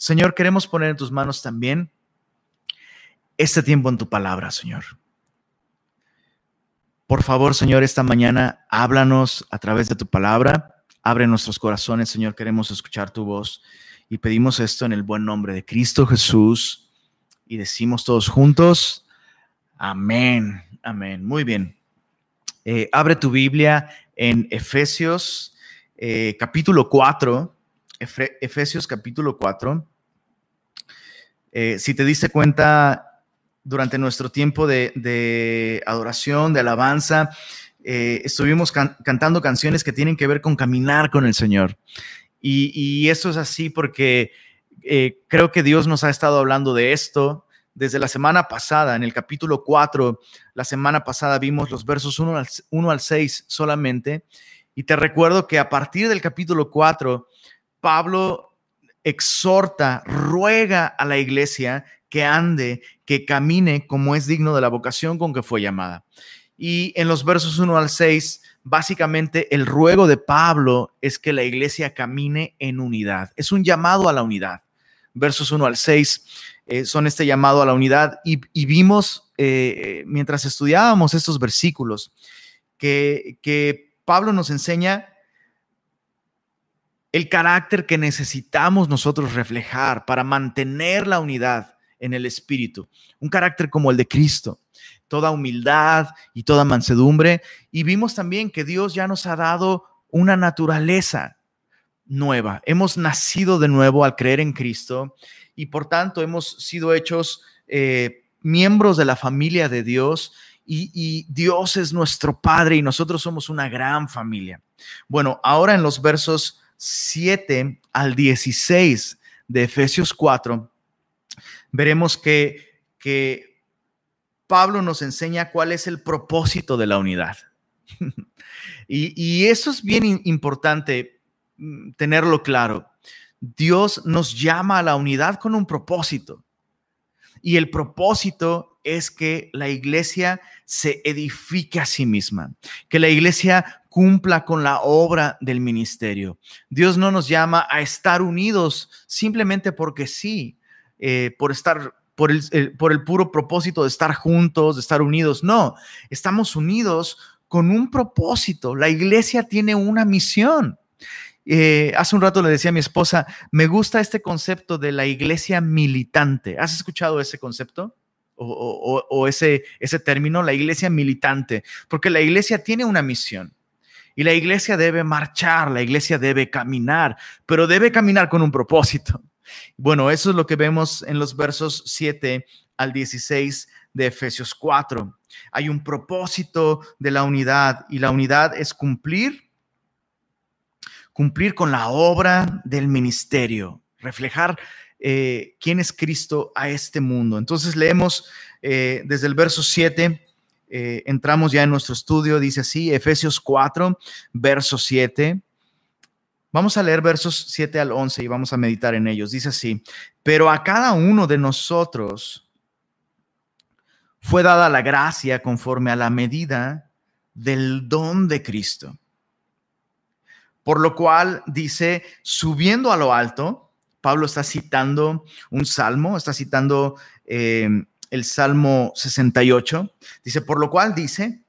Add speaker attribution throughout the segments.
Speaker 1: Señor, queremos poner en tus manos también este tiempo en tu palabra, Señor. Por favor, Señor, esta mañana háblanos a través de tu palabra. Abre nuestros corazones, Señor. Queremos escuchar tu voz y pedimos esto en el buen nombre de Cristo Jesús. Y decimos todos juntos, amén, amén. Muy bien. Eh, abre tu Biblia en Efesios eh, capítulo 4. Efesios capítulo 4. Eh, si te diste cuenta, durante nuestro tiempo de, adoración, de alabanza, eh, estuvimos cantando canciones que tienen que ver con caminar con el Señor. Y, eso es así porque eh, creo que Dios nos ha estado hablando de esto desde la semana pasada, en el capítulo 4, la semana pasada vimos los versos 1 al, 1 al 6 solamente. Y te recuerdo que a partir del capítulo 4, Pablo exhorta, ruega a la iglesia que ande, que camine como es digno de la vocación con que fue llamada. Y en los versos 1 al 6, básicamente el ruego de Pablo es que la iglesia camine en unidad. Es un llamado a la unidad. Versos 1 al 6 eh, son este llamado a la unidad y, vimos eh, mientras estudiábamos estos versículos que Pablo nos enseña el carácter que necesitamos nosotros reflejar para mantener la unidad en el espíritu, un carácter como el de Cristo, toda humildad y toda mansedumbre. Y vimos también que Dios ya nos ha dado una naturaleza nueva. Hemos nacido de nuevo al creer en Cristo y por tanto hemos sido hechos eh, miembros de la familia de Dios y, y, Dios es nuestro Padre y nosotros somos una gran familia. Bueno, ahora en los versos 7 al 16 de Efesios 4, veremos que, que Pablo nos enseña cuál es el propósito de la unidad. y, eso es bien importante mm, tenerlo claro. Dios nos llama a la unidad con un propósito. Y el propósito es que la iglesia se edifique a sí misma, que la iglesia cumpla con la obra del ministerio. Dios no nos llama a estar unidos simplemente porque sí, eh, por estar, por el, por el puro propósito de estar juntos, de estar unidos. No, estamos unidos con un propósito. La iglesia tiene una misión. Eh, hace un rato le decía a mi esposa, me gusta este concepto de la iglesia militante. ¿Has escuchado ese concepto? O, o, ese, ese término, la iglesia militante, porque la iglesia tiene una misión. Y la iglesia debe marchar, la iglesia debe caminar, pero debe caminar con un propósito. Bueno, eso es lo que vemos en los versos 7 al 16 de Efesios 4. Hay un propósito de la unidad y la unidad es cumplir, cumplir con la obra del ministerio, reflejar eh, quién es Cristo a este mundo. Entonces leemos eh, desde el verso 7. Eh, entramos ya en nuestro estudio, dice así, Efesios 4, verso 7. Vamos a leer versos 7 al 11 y vamos a meditar en ellos. Dice así, pero a cada uno de nosotros fue dada la gracia conforme a la medida del don de Cristo. Por lo cual dice, subiendo a lo alto, Pablo está citando un salmo, está citando eh, el Salmo 68, dice, por lo cual dice,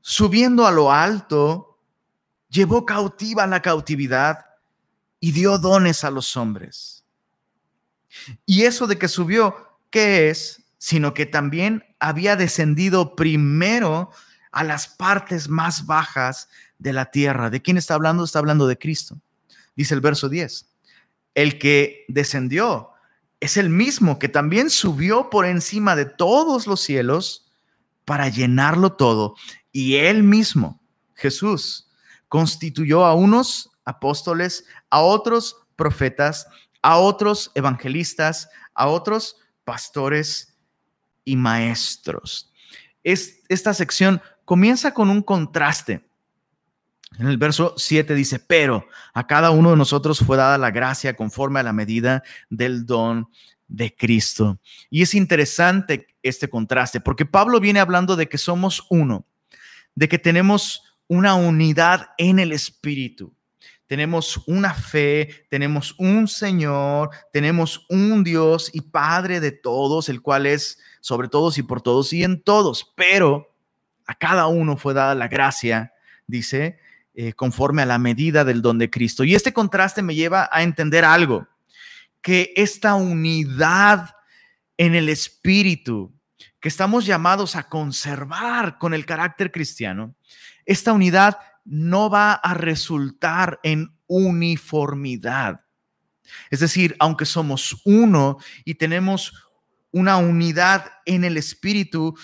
Speaker 1: subiendo a lo alto, llevó cautiva la cautividad y dio dones a los hombres. Y eso de que subió, ¿qué es? Sino que también había descendido primero a las partes más bajas de la tierra. ¿De quién está hablando? Está hablando de Cristo. Dice el verso 10. El que descendió es el mismo que también subió por encima de todos los cielos para llenarlo todo. Y él mismo, Jesús, constituyó a unos apóstoles, a otros profetas, a otros evangelistas, a otros pastores y maestros. esta sección comienza con un contraste. En el verso 7 dice, pero a cada uno de nosotros fue dada la gracia conforme a la medida del don de Cristo. Y es interesante este contraste, porque Pablo viene hablando de que somos uno, de que tenemos una unidad en el espíritu. tenemos una fe, tenemos un Señor, tenemos un Dios y Padre de todos, el cual es sobre todos y por todos y en todos, pero a cada uno fue dada la gracia, dice, eh, conforme a la medida del don de Cristo. Y este contraste me lleva a entender algo, que esta unidad en el Espíritu que estamos llamados a conservar con el carácter cristiano, esta unidad no va a resultar en uniformidad. Es decir, aunque somos uno y tenemos una unidad en el Espíritu,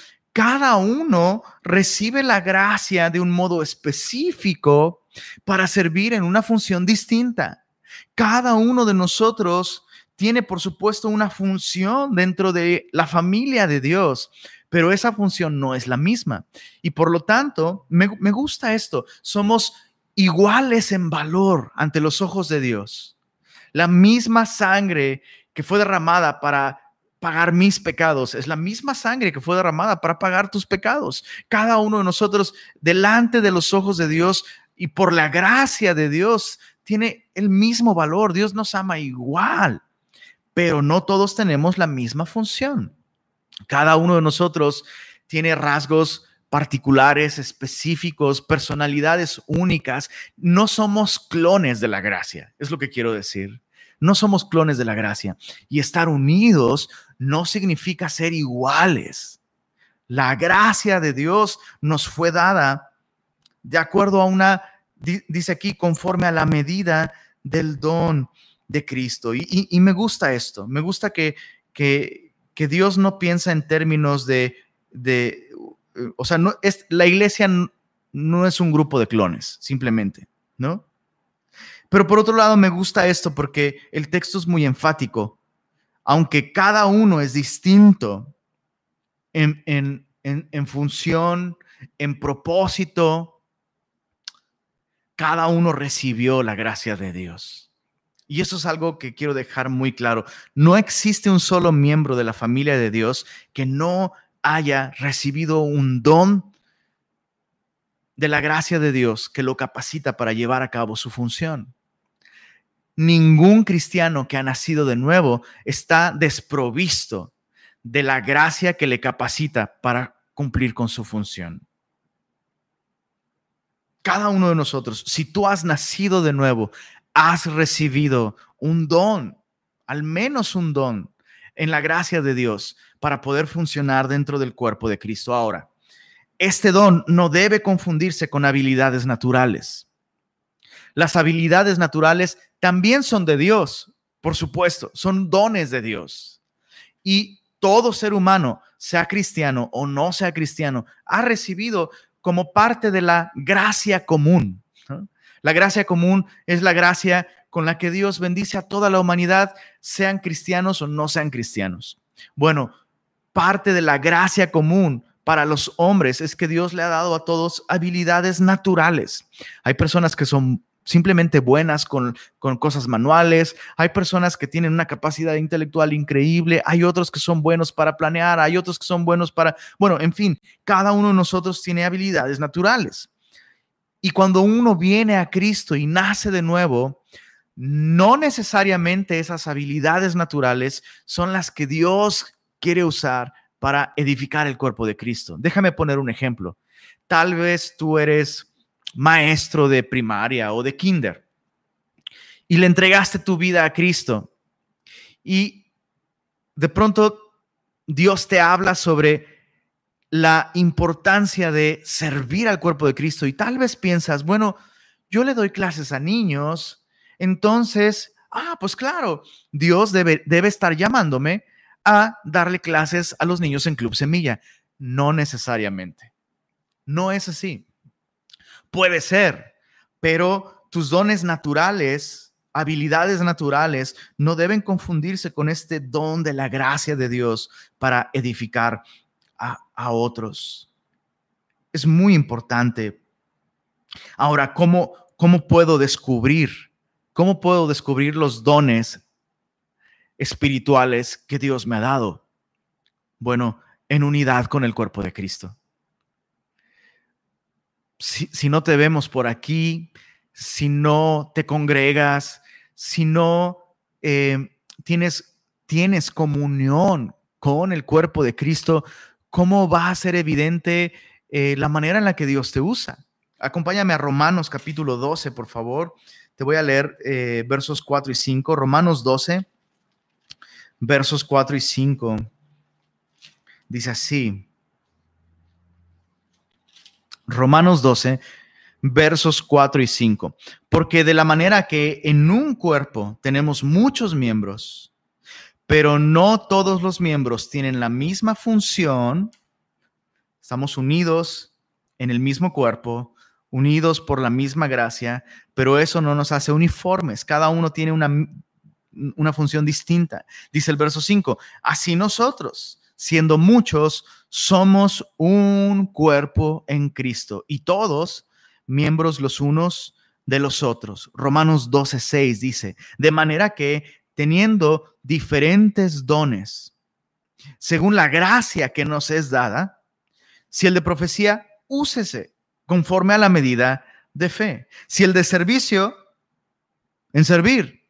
Speaker 1: cada uno recibe la gracia de un modo específico para servir en una función distinta. Cada uno de nosotros tiene, por supuesto, una función dentro de la familia de Dios, pero esa función no es la misma. Y por lo tanto, me, gusta esto, somos iguales en valor ante los ojos de Dios. La misma sangre que fue derramada para pagar mis pecados, es la misma sangre que fue derramada para pagar tus pecados. Cada uno de nosotros, delante de los ojos de Dios y por la gracia de Dios, tiene el mismo valor. Dios nos ama igual pero no todos tenemos la misma función. Cada uno de nosotros tiene rasgos particulares, específicos, personalidades únicas. No somos clones de la gracia, es lo que quiero decir. No somos clones de la gracia. Y estar unidos no significa ser iguales. La gracia de Dios nos fue dada de acuerdo a una, dice aquí, conforme a la medida del don de Cristo. Y, me gusta esto, me gusta que, que, Dios no piensa en términos de, de o sea, no, es, la iglesia no, es un grupo de clones, simplemente, ¿no? Pero por otro lado, me gusta esto porque el texto es muy enfático. Aunque cada uno es distinto en, en, en función, en propósito, cada uno recibió la gracia de Dios. Y eso es algo que quiero dejar muy claro. No existe un solo miembro de la familia de Dios que no haya recibido un don de la gracia de Dios que lo capacita para llevar a cabo su función. Ningún cristiano que ha nacido de nuevo está desprovisto de la gracia que le capacita para cumplir con su función. Cada uno de nosotros, si tú has nacido de nuevo, has recibido un don, al menos un don en la gracia de Dios para poder funcionar dentro del cuerpo de Cristo. Ahora, este don no debe confundirse con habilidades naturales. Las habilidades naturales también son de Dios, por supuesto, son dones de Dios. Y todo ser humano, sea cristiano o no sea cristiano, ha recibido como parte de la gracia común. La gracia común es la gracia con la que Dios bendice a toda la humanidad, sean cristianos o no sean cristianos. Bueno, parte de la gracia común para los hombres es que Dios le ha dado a todos habilidades naturales. Hay personas que son simplemente buenas con, con, cosas manuales, hay personas que tienen una capacidad intelectual increíble, hay otros que son buenos para planear, hay otros que son buenos para, bueno, en fin, cada uno de nosotros tiene habilidades naturales. Y cuando uno viene a Cristo y nace de nuevo, no necesariamente esas habilidades naturales son las que Dios quiere usar para edificar el cuerpo de Cristo. Déjame poner un ejemplo. Tal vez tú eres maestro de primaria o de kinder y le entregaste tu vida a Cristo y de pronto Dios te habla sobre la importancia de servir al cuerpo de Cristo y tal vez piensas, bueno, yo le doy clases a niños, entonces, ah, pues claro, Dios debe, debe estar llamándome a darle clases a los niños en Club Semilla. No necesariamente. No es así. Puede ser, pero tus dones naturales, habilidades naturales, no deben confundirse con este don de la gracia de Dios para edificar a, otros. Es muy importante. Ahora, ¿cómo, ¿cómo puedo descubrir? ¿Cómo puedo descubrir los dones espirituales que Dios me ha dado? Bueno, en unidad con el cuerpo de Cristo. Si, no te vemos por aquí, si no te congregas, si no eh, tienes, tienes comunión con el cuerpo de Cristo, ¿cómo va a ser evidente eh, la manera en la que Dios te usa? Acompáñame a Romanos capítulo 12, por favor. Te voy a leer eh, versos 4 y 5. Romanos 12, versos 4 y 5. Dice así. Romanos 12, versos 4 y 5. Porque de la manera que en un cuerpo tenemos muchos miembros, pero no todos los miembros tienen la misma función, estamos unidos en el mismo cuerpo, unidos por la misma gracia, pero eso no nos hace uniformes. Cada uno tiene una, una función distinta. Dice el verso 5, así nosotros, siendo muchos, somos un cuerpo en Cristo y todos miembros los unos de los otros. Romanos 12, 6 dice, de manera que teniendo diferentes dones, según la gracia que nos es dada, si el de profecía, úsese conforme a la medida de fe. Si el de servicio, en servir.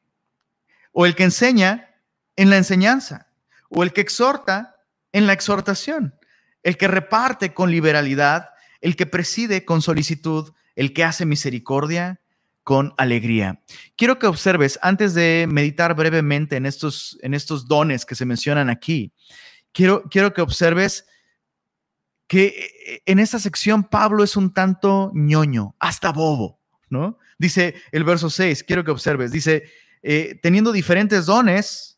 Speaker 1: O el que enseña, en la enseñanza. O el que exhorta, en la exhortación. El que reparte con liberalidad. El que preside con solicitud. El que hace misericordia con alegría. Quiero que observes, antes de meditar brevemente en estos, en estos dones que se mencionan aquí, quiero, quiero que observes que eh, en esta sección Pablo es un tanto ñoño, hasta bobo, ¿no? Dice el verso 6, quiero que observes, dice, eh, teniendo diferentes dones,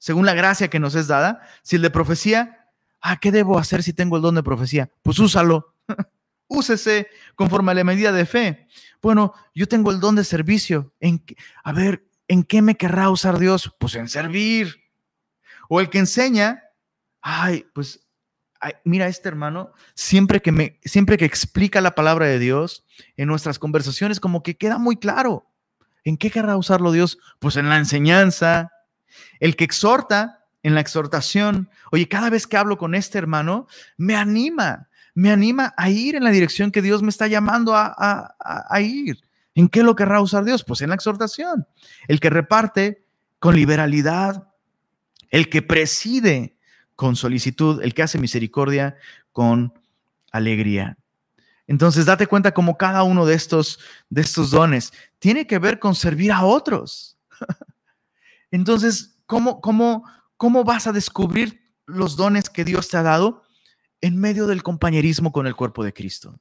Speaker 1: según la gracia que nos es dada, si el de profecía, ah, ¿qué debo hacer si tengo el don de profecía? Pues úsalo, úsese conforme a la medida de fe. Bueno, yo tengo el don de servicio, en, a ver, ¿en qué me querrá usar Dios? Pues en servir. O el que enseña, ay, pues mira, este hermano, siempre que, me, siempre que explica la palabra de Dios en nuestras conversaciones, como que queda muy claro. ¿En qué querrá usarlo Dios? Pues en la enseñanza. El que exhorta, en la exhortación. Oye, cada vez que hablo con este hermano, me anima, me anima a ir en la dirección que Dios me está llamando a, ir. ¿En qué lo querrá usar Dios? Pues en la exhortación. El que reparte con liberalidad. El que preside con solicitud, el que hace misericordia con alegría. Entonces, date cuenta como cada uno de estos, de estos dones tiene que ver con servir a otros. Entonces, ¿cómo, cómo, ¿cómo vas a descubrir los dones que Dios te ha dado? En medio del compañerismo con el cuerpo de Cristo.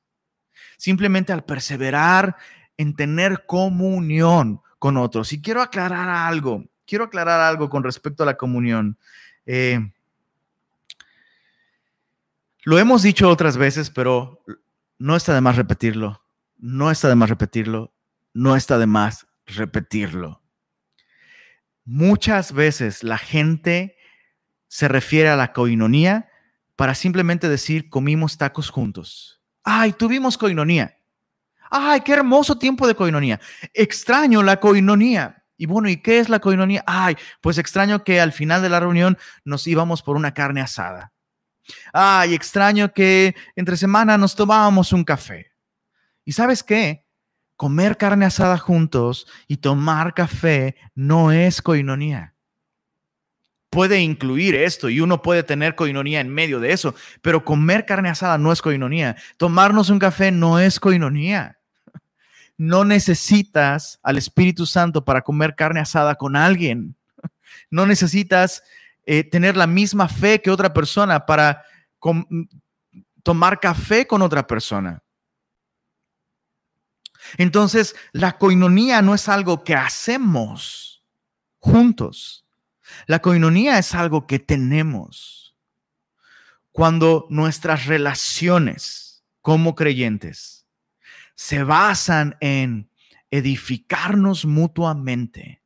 Speaker 1: Simplemente al perseverar en tener comunión con otros. Y quiero aclarar algo, quiero aclarar algo con respecto a la comunión. Eh, lo hemos dicho otras veces, pero no está de más repetirlo. No está de más repetirlo. No está de más repetirlo. Muchas veces la gente se refiere a la coinonía para simplemente decir comimos tacos juntos. Ay, tuvimos coinonía. Ay, qué hermoso tiempo de coinonía. Extraño la coinonía. Y bueno, ¿y qué es la coinonía? Ay, pues extraño que al final de la reunión nos íbamos por una carne asada. Ay, extraño que entre semana nos tomábamos un café. ¿Y sabes qué? Comer carne asada juntos y tomar café no es coinonía. Puede incluir esto y uno puede tener coinonía en medio de eso, pero comer carne asada no es coinonía. Tomarnos un café no es coinonía. No necesitas al Espíritu Santo para comer carne asada con alguien. No necesitas eh, tener la misma fe que otra persona para tomar café con otra persona. Entonces, la coinonía no es algo que hacemos juntos. La coinonía es algo que tenemos. Cuando nuestras relaciones como creyentes se basan en edificarnos mutuamente,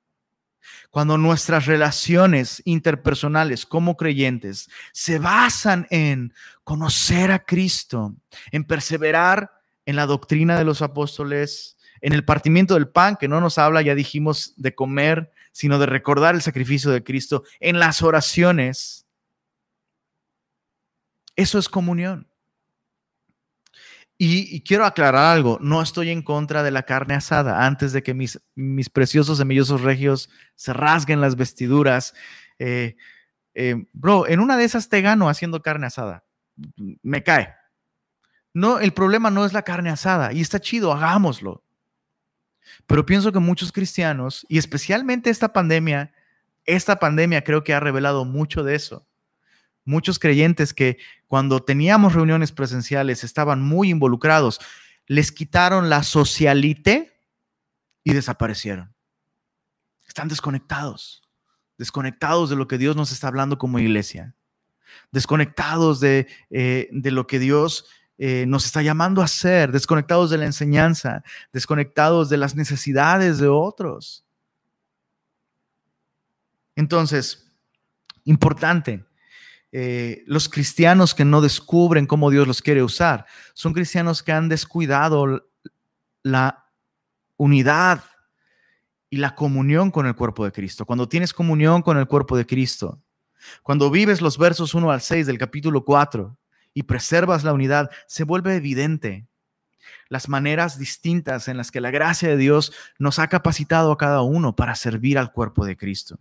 Speaker 1: cuando nuestras relaciones interpersonales como creyentes se basan en conocer a Cristo, en perseverar en la doctrina de los apóstoles, en el partimiento del pan, que no nos habla, ya dijimos, de comer, sino de recordar el sacrificio de Cristo, en las oraciones. Eso es comunión. Y, quiero aclarar algo, no estoy en contra de la carne asada. Antes de que mis, mis preciosos semillosos regios se rasguen las vestiduras, eh, eh, bro, en una de esas te gano haciendo carne asada. Me cae. No, el problema no es la carne asada y está chido, hagámoslo. Pero pienso que muchos cristianos, y especialmente esta pandemia, esta pandemia creo que ha revelado mucho de eso muchos creyentes que cuando teníamos reuniones presenciales estaban muy involucrados, les quitaron la socialite y desaparecieron. Están desconectados, desconectados de lo que Dios nos está hablando como iglesia, desconectados de, eh, lo que Dios eh, nos está llamando a hacer, desconectados de la enseñanza, desconectados de las necesidades de otros. Entonces, importante, eh, los cristianos que no descubren cómo Dios los quiere usar. Son cristianos que han descuidado la unidad y la comunión con el cuerpo de Cristo. Cuando tienes comunión con el cuerpo de Cristo, cuando vives los versos 1 al 6 del capítulo 4 y preservas la unidad, se vuelve evidente las maneras distintas en las que la gracia de Dios nos ha capacitado a cada uno para servir al cuerpo de Cristo.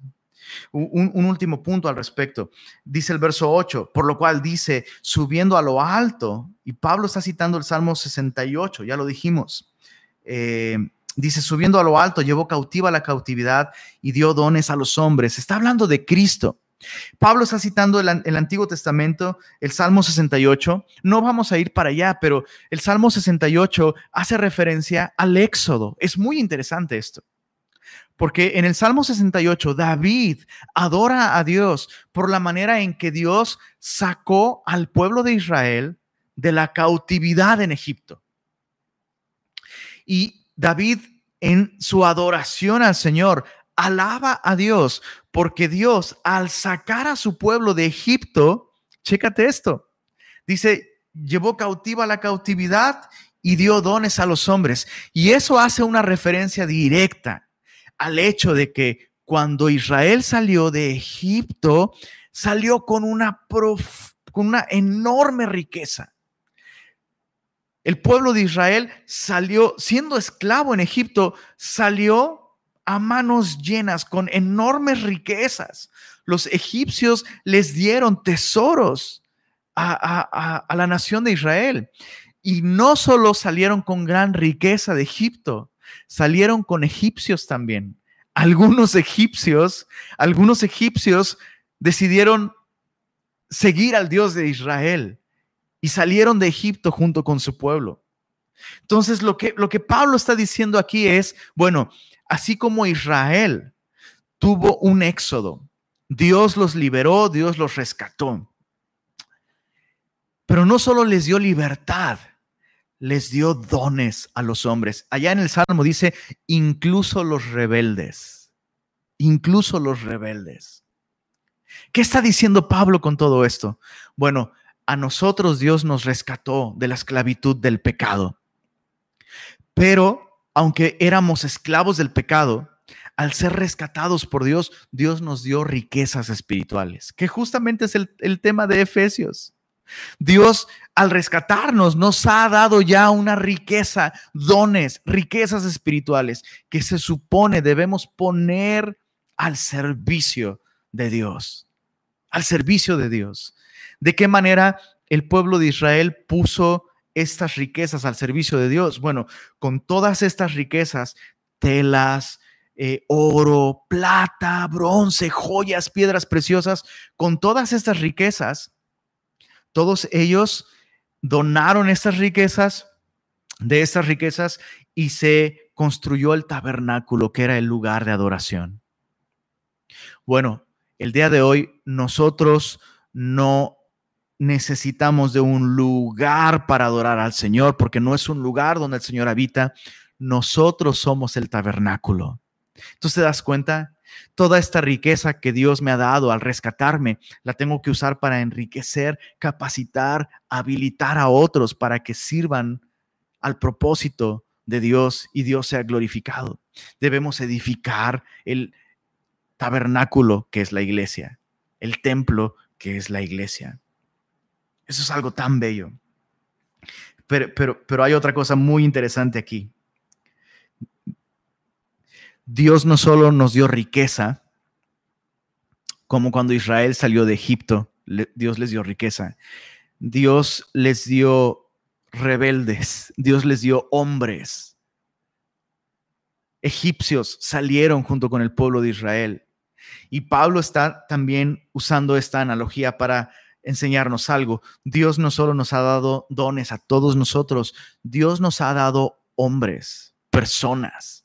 Speaker 1: Un, último punto al respecto. Dice el verso 8, por lo cual dice, subiendo a lo alto, y Pablo está citando el Salmo 68, ya lo dijimos. Eh, dice, subiendo a lo alto, llevó cautiva la cautividad y dio dones a los hombres. Está hablando de Cristo. Pablo está citando el, Antiguo Testamento, el Salmo 68. No vamos a ir para allá, pero el Salmo 68 hace referencia al Éxodo. Es muy interesante esto. Porque en el Salmo 68, David adora a Dios por la manera en que Dios sacó al pueblo de Israel de la cautividad en Egipto. Y David en su adoración al Señor alaba a Dios porque Dios al sacar a su pueblo de Egipto, chécate esto, dice, llevó cautiva la cautividad y dio dones a los hombres. Y eso hace una referencia directa al hecho de que cuando Israel salió de Egipto, salió con una, con una enorme riqueza. El pueblo de Israel salió, siendo esclavo en Egipto, salió a manos llenas con enormes riquezas. Los egipcios les dieron tesoros a, a la nación de Israel. Y no solo salieron con gran riqueza de Egipto, salieron con egipcios también. Algunos egipcios, algunos egipcios decidieron seguir al Dios de Israel y salieron de Egipto junto con su pueblo. Entonces, lo que, lo que Pablo está diciendo aquí es, bueno, así como Israel tuvo un éxodo, Dios los liberó, Dios los rescató. Pero no solo les dio libertad, les dio dones a los hombres. Allá en el Salmo dice, incluso los rebeldes, incluso los rebeldes. ¿Qué está diciendo Pablo con todo esto? Bueno, a nosotros Dios nos rescató de la esclavitud del pecado. Pero aunque éramos esclavos del pecado, al ser rescatados por Dios, Dios nos dio riquezas espirituales, que justamente es el, el tema de Efesios. Dios al rescatarnos nos ha dado ya una riqueza, dones, riquezas espirituales que se supone debemos poner al servicio de Dios, al servicio de Dios. ¿De qué manera el pueblo de Israel puso estas riquezas al servicio de Dios? Bueno, con todas estas riquezas, telas, eh, oro, plata, bronce, joyas, piedras preciosas, con todas estas riquezas, todos ellos donaron estas riquezas, de estas riquezas, y se construyó el tabernáculo, que era el lugar de adoración. Bueno, el día de hoy nosotros no necesitamos de un lugar para adorar al Señor, porque no es un lugar donde el Señor habita, nosotros somos el tabernáculo. Entonces te das cuenta, Toda esta riqueza que Dios me ha dado al rescatarme, la tengo que usar para enriquecer, capacitar, habilitar a otros para que sirvan al propósito de Dios y Dios sea glorificado. Debemos edificar el tabernáculo que es la iglesia, el templo que es la iglesia. Eso es algo tan bello. pero, pero, pero hay otra cosa muy interesante aquí. Dios no solo nos dio riqueza, como cuando Israel salió de Egipto, Dios les dio riqueza. Dios les dio rebeldes, Dios les dio hombres. Egipcios salieron junto con el pueblo de Israel. Y Pablo está también usando esta analogía para enseñarnos algo. Dios no solo nos ha dado dones a todos nosotros, Dios nos ha dado hombres, personas.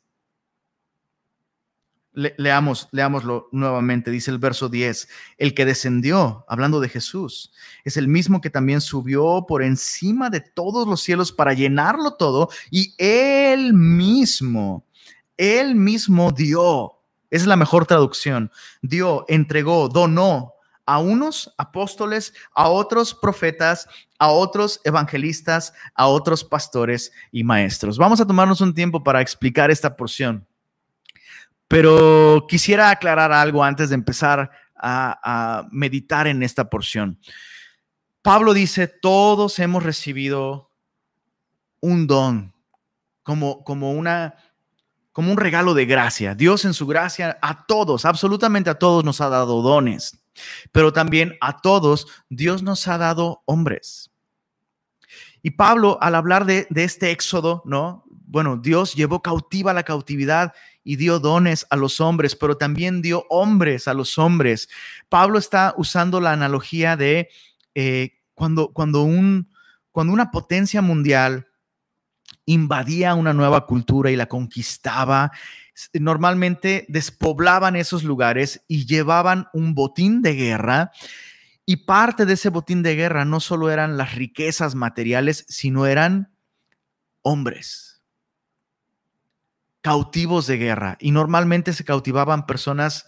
Speaker 1: Leamos, leámoslo nuevamente, dice el verso 10, el que descendió, hablando de Jesús, es el mismo que también subió por encima de todos los cielos para llenarlo todo y él mismo, él mismo dio, es la mejor traducción, dio, entregó, donó a unos apóstoles, a otros profetas, a otros evangelistas, a otros pastores y maestros. Vamos a tomarnos un tiempo para explicar esta porción. Pero quisiera aclarar algo antes de empezar a, meditar en esta porción. Pablo dice, todos hemos recibido un don, como, como, una, como un regalo de gracia. Dios en su gracia a todos, absolutamente a todos nos ha dado dones, pero también a todos Dios nos ha dado hombres. Y Pablo, al hablar de, este éxodo, ¿no? Bueno, Dios llevó cautiva la cautividad y dio dones a los hombres, pero también dio hombres a los hombres. Pablo está usando la analogía de eh, cuando, cuando, un, cuando una potencia mundial invadía una nueva cultura y la conquistaba, normalmente despoblaban esos lugares y llevaban un botín de guerra. Y parte de ese botín de guerra no solo eran las riquezas materiales, sino eran hombres cautivos de guerra y normalmente se cautivaban personas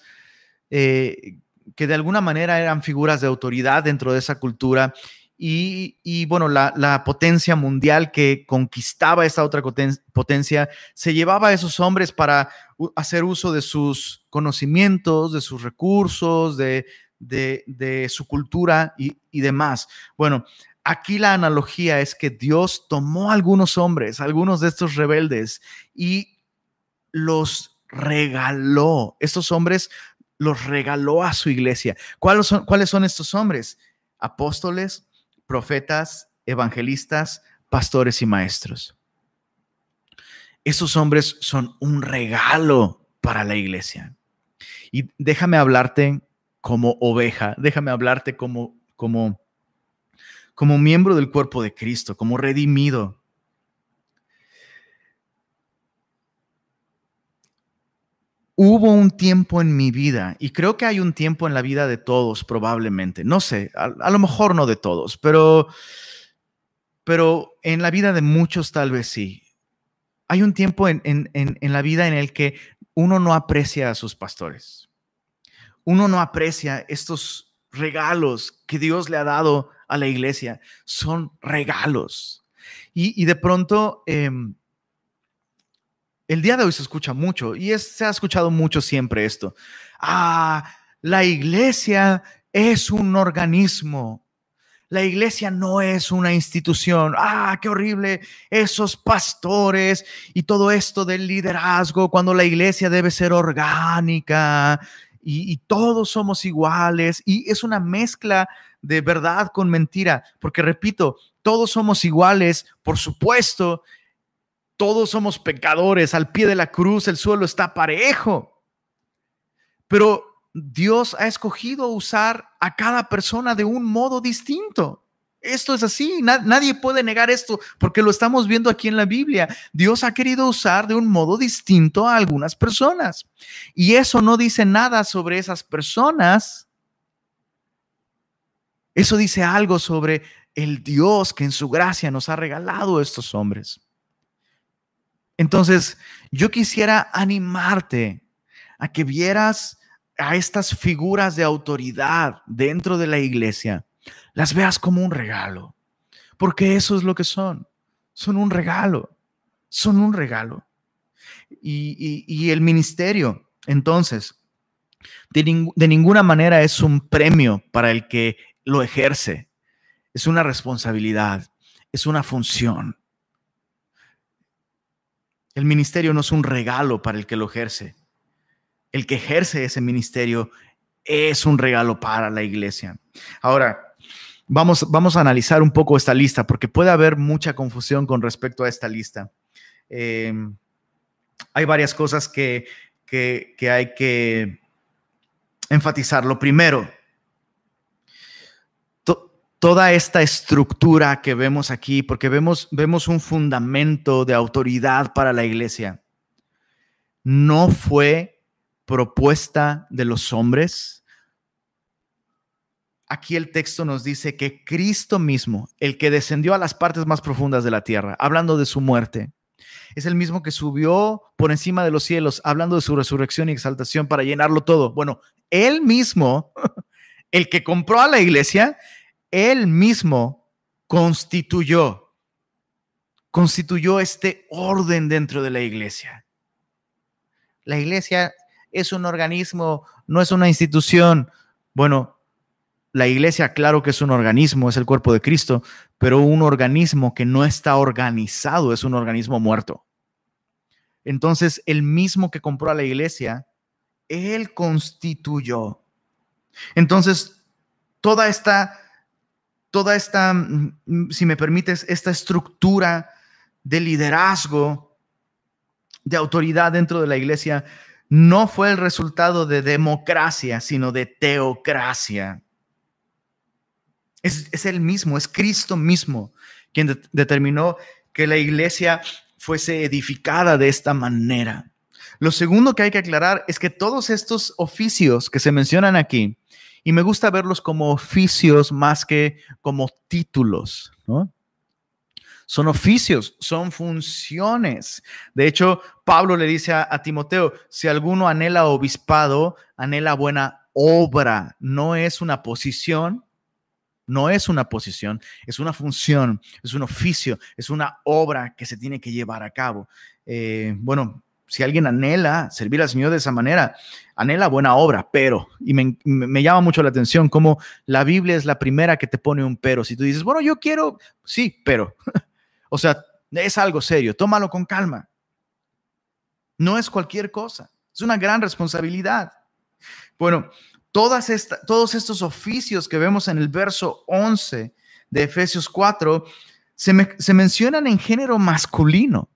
Speaker 1: eh, que de alguna manera eran figuras de autoridad dentro de esa cultura y, bueno, la, potencia mundial que conquistaba esa otra potencia se llevaba a esos hombres para hacer uso de sus conocimientos, de sus recursos, de, su cultura y, y demás. Bueno, aquí la analogía es que Dios tomó a algunos hombres, algunos de estos rebeldes, y los regaló. Estos hombres los regaló a su iglesia. ¿Cuáles son, ¿Cuáles son estos hombres? Apóstoles, profetas, evangelistas, pastores y maestros. Esos hombres son un regalo para la iglesia. Y déjame hablarte como oveja, déjame hablarte como, como, como miembro del cuerpo de Cristo, como redimido, Hubo un tiempo en mi vida, y creo que hay un tiempo en la vida de todos probablemente, no sé, a, lo mejor no de todos, pero, pero en la vida de muchos tal vez sí. Hay un tiempo en, en la vida en el que uno no aprecia a sus pastores. Uno no aprecia estos regalos que Dios le ha dado a la iglesia. Son regalos. Y, y de pronto... Em, el día de hoy se escucha mucho y se ha escuchado mucho siempre esto. Ah, la iglesia es un organismo. La iglesia no es una institución. Ah, qué horrible esos pastores y todo esto del liderazgo cuando la iglesia debe ser orgánica y, todos somos iguales. Y es una mezcla de verdad con mentira, porque repito, todos somos iguales, por supuesto, todos somos pecadores, al pie de la cruz el suelo está parejo. Pero Dios ha escogido usar a cada persona de un modo distinto. Esto es así, nadie puede negar esto porque lo estamos viendo aquí en la Biblia. Dios ha querido usar de un modo distinto a algunas personas. Y eso no dice nada sobre esas personas. Eso dice algo sobre el Dios que en su gracia nos ha regalado estos hombres. Entonces, yo quisiera animarte a que vieras a estas figuras de autoridad dentro de la iglesia, las veas como un regalo, porque eso es lo que son, son un regalo, son un regalo. Y, el ministerio, entonces, de, de ninguna manera es un premio para el que lo ejerce, es una responsabilidad, es una función. El ministerio no es un regalo para el que lo ejerce. El que ejerce ese ministerio es un regalo para la iglesia. Ahora, vamos, vamos a analizar un poco esta lista porque puede haber mucha confusión con respecto a esta lista. Eh, hay varias cosas que, que hay que enfatizar. Lo primero, toda esta estructura que vemos aquí, porque vemos, vemos un fundamento de autoridad para la iglesia, no fue propuesta de los hombres. Aquí el texto nos dice que Cristo mismo, el que descendió a las partes más profundas de la tierra, hablando de su muerte, es el mismo que subió por encima de los cielos, hablando de su resurrección y exaltación para llenarlo todo. Bueno, él mismo, el que compró a la iglesia, él mismo constituyó, constituyó este orden dentro de la iglesia. La iglesia es un organismo, no es una institución. Bueno, la iglesia, claro que es un organismo, es el cuerpo de Cristo, pero un organismo que no está organizado es un organismo muerto. Entonces, el mismo que compró a la iglesia, él constituyó. Entonces, toda esta toda esta, mm, si me permites, esta estructura de liderazgo, de autoridad dentro de la iglesia, no fue el resultado de democracia, sino de teocracia. Es, el mismo, es Cristo mismo quien determinó que la iglesia fuese edificada de esta manera. Lo segundo que hay que aclarar es que todos estos oficios que se mencionan aquí, y me gusta verlos como oficios más que como títulos, ¿no? Son oficios, son funciones. De hecho, Pablo le dice a, Timoteo, si alguno anhela obispado, anhela buena obra. No es una posición, no es una posición, es una función, es un oficio, es una obra que se tiene que llevar a cabo. Eh, bueno, si alguien anhela servir al Señor de esa manera, anhela buena obra, pero, y me, llama mucho la atención cómo la Biblia es la primera que te pone un pero. Si tú dices, bueno, yo quiero, sí, pero, o sea, es algo serio, tómalo con calma. No es cualquier cosa, es una gran responsabilidad. Bueno, todas todos estos oficios que vemos en el verso 11 de Efesios 4 se, se mencionan en género masculino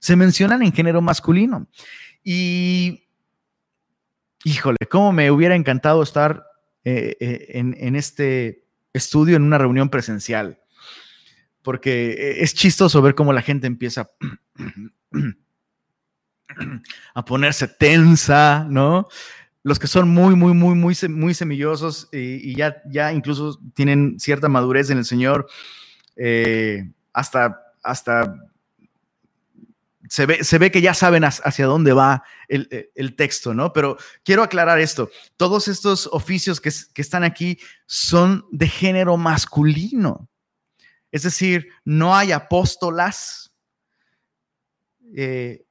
Speaker 1: se mencionan en género masculino. Y, híjole, cómo me hubiera encantado estar eh, eh, en, este estudio en una reunión presencial, porque eh, es chistoso ver cómo la gente empieza a ponerse tensa, ¿no? Los que son muy, muy, muy, muy, muy semillosos y, ya, ya incluso tienen cierta madurez en el Señor, hasta, hasta se ve, que ya saben hacia dónde va el, texto, ¿no? Pero quiero aclarar esto. Todos estos oficios que, están aquí son de género masculino. Es decir, no hay apóstolas, eh,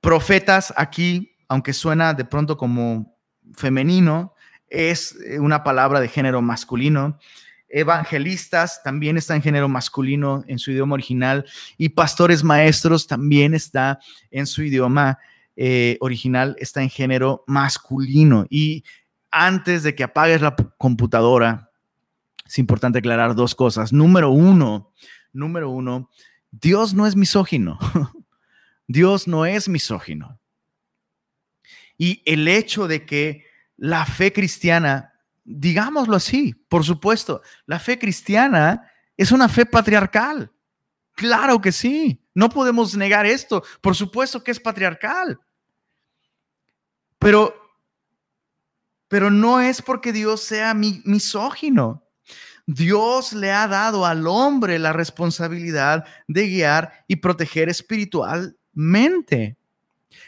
Speaker 1: profetas aquí, aunque suena de pronto como femenino, es una palabra de género masculino evangelistas también está en género masculino en su idioma original y pastores maestros también está en su idioma eh, original, está en género masculino. Y antes de que apagues la computadora, es importante aclarar dos cosas. Número uno, número uno, Dios no es misógino. Dios no es misógino. Y el hecho de que la fe cristiana digámoslo así, por supuesto, la fe cristiana es una fe patriarcal. Claro que sí, no podemos negar esto, por supuesto que es patriarcal. Pero pero no es porque Dios sea misógino. Dios le ha dado al hombre la responsabilidad de guiar y proteger espiritualmente.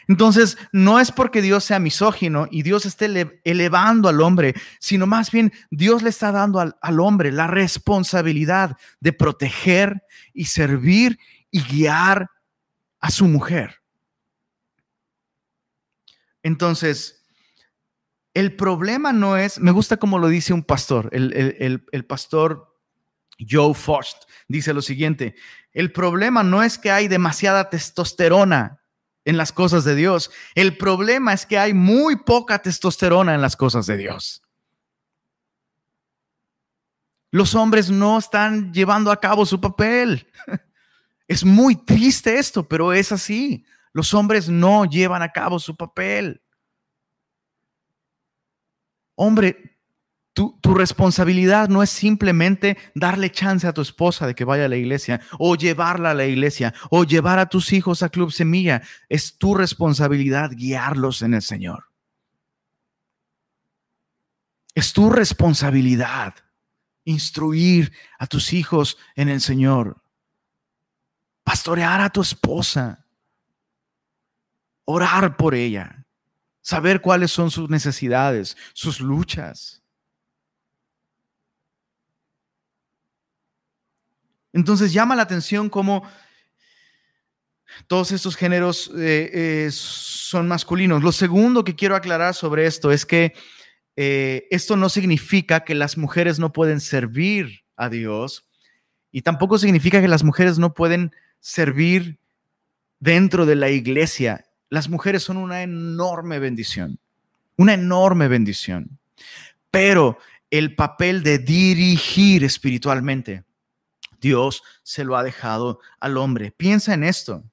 Speaker 1: Entonces, no es porque Dios sea misógino y Dios esté elevando al hombre, sino más bien Dios le está dando al, hombre la responsabilidad de proteger y servir y guiar a su mujer. Entonces, el problema no es, me gusta como lo dice un pastor, el, pastor Joe Fost dice lo siguiente, el problema no es que hay demasiada testosterona en las cosas de Dios, el problema es que hay muy poca testosterona en las cosas de Dios. Los hombres no están llevando a cabo su papel. Es muy triste esto, pero es así. Los hombres no llevan a cabo su papel. Hombre, tu, responsabilidad no es simplemente darle chance a tu esposa de que vaya a la iglesia o llevarla a la iglesia o llevar a tus hijos a Club Semilla. Es tu responsabilidad guiarlos en el Señor. Es tu responsabilidad instruir a tus hijos en el Señor. Pastorear a tu esposa. Orar por ella. Saber cuáles son sus necesidades, sus luchas. Entonces llama la atención cómo todos estos géneros eh, eh, son masculinos. Lo segundo que quiero aclarar sobre esto es que eh, esto no significa que las mujeres no pueden servir a Dios y tampoco significa que las mujeres no pueden servir dentro de la iglesia. Las mujeres son una enorme bendición, una enorme bendición. Pero el papel de dirigir espiritualmente Dios se lo ha dejado al hombre. Piensa en esto,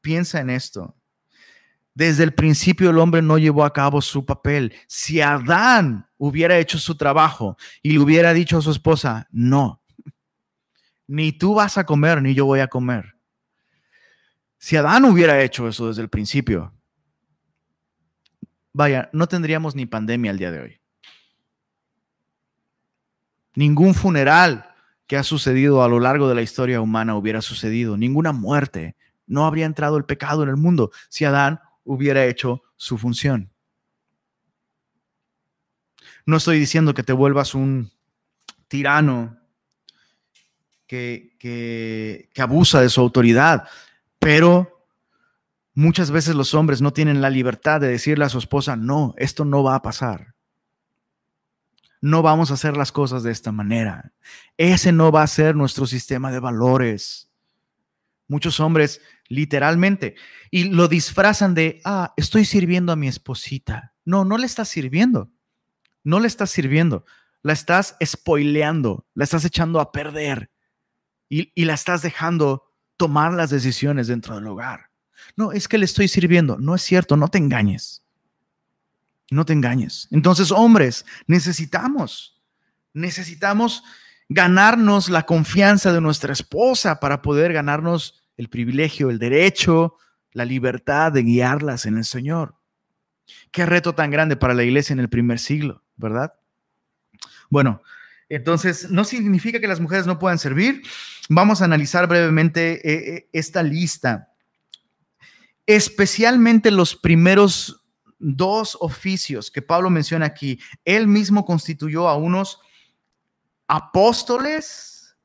Speaker 1: piensa en esto. Desde el principio el hombre no llevó a cabo su papel. Si Adán hubiera hecho su trabajo y le hubiera dicho a su esposa, no, ni tú vas a comer, ni yo voy a comer. Si Adán hubiera hecho eso desde el principio, vaya, no tendríamos ni pandemia al día de hoy. Ningún funeral que ha sucedido a lo largo de la historia humana hubiera sucedido. Ninguna muerte. No habría entrado el pecado en el mundo si Adán hubiera hecho su función. No estoy diciendo que te vuelvas un tirano que, que, que abusa de su autoridad, pero muchas veces los hombres no tienen la libertad de decirle a su esposa, no, esto no va a pasar no vamos a hacer las cosas de esta manera. Ese no va a ser nuestro sistema de valores. Muchos hombres literalmente y lo disfrazan de, ah, estoy sirviendo a mi esposita. No, no le estás sirviendo. No le estás sirviendo. La estás spoileando, la estás echando a perder y, y la estás dejando tomar las decisiones dentro del hogar. No, es que le estoy sirviendo. No es cierto, no te engañes. No te engañes. Entonces, hombres, necesitamos, necesitamos ganarnos la confianza de nuestra esposa para poder ganarnos el privilegio, el derecho, la libertad de guiarlas en el Señor. Qué reto tan grande para la iglesia en el primer siglo, ¿verdad? Bueno, entonces, no significa que las mujeres no puedan servir. Vamos a analizar brevemente eh, eh, esta lista. Especialmente los primeros dos oficios que Pablo menciona aquí. Él mismo constituyó a unos apóstoles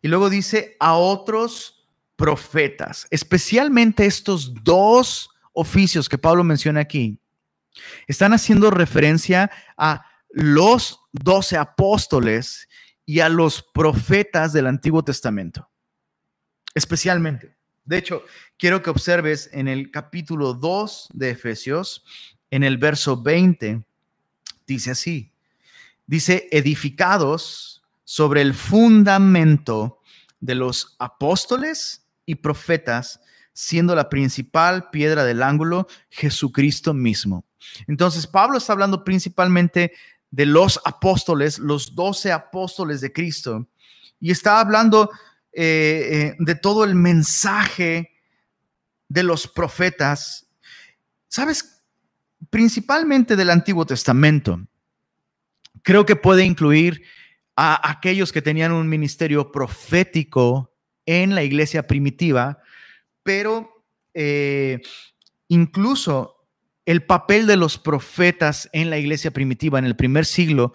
Speaker 1: y luego dice a otros profetas. Especialmente estos dos oficios que Pablo menciona aquí están haciendo referencia a los doce apóstoles y a los profetas del Antiguo Testamento. Especialmente. De hecho, quiero que observes en el capítulo 2 de Efesios, en el verso 20, dice así, dice, edificados sobre el fundamento de los apóstoles y profetas, siendo la principal piedra del ángulo Jesucristo mismo. Entonces, Pablo está hablando principalmente de los apóstoles, los doce apóstoles de Cristo, y está hablando eh, eh, de todo el mensaje de los profetas, ¿sabes? Principalmente del Antiguo Testamento. Creo que puede incluir a aquellos que tenían un ministerio profético en la iglesia primitiva, pero eh, incluso el papel de los profetas en la iglesia primitiva en el primer siglo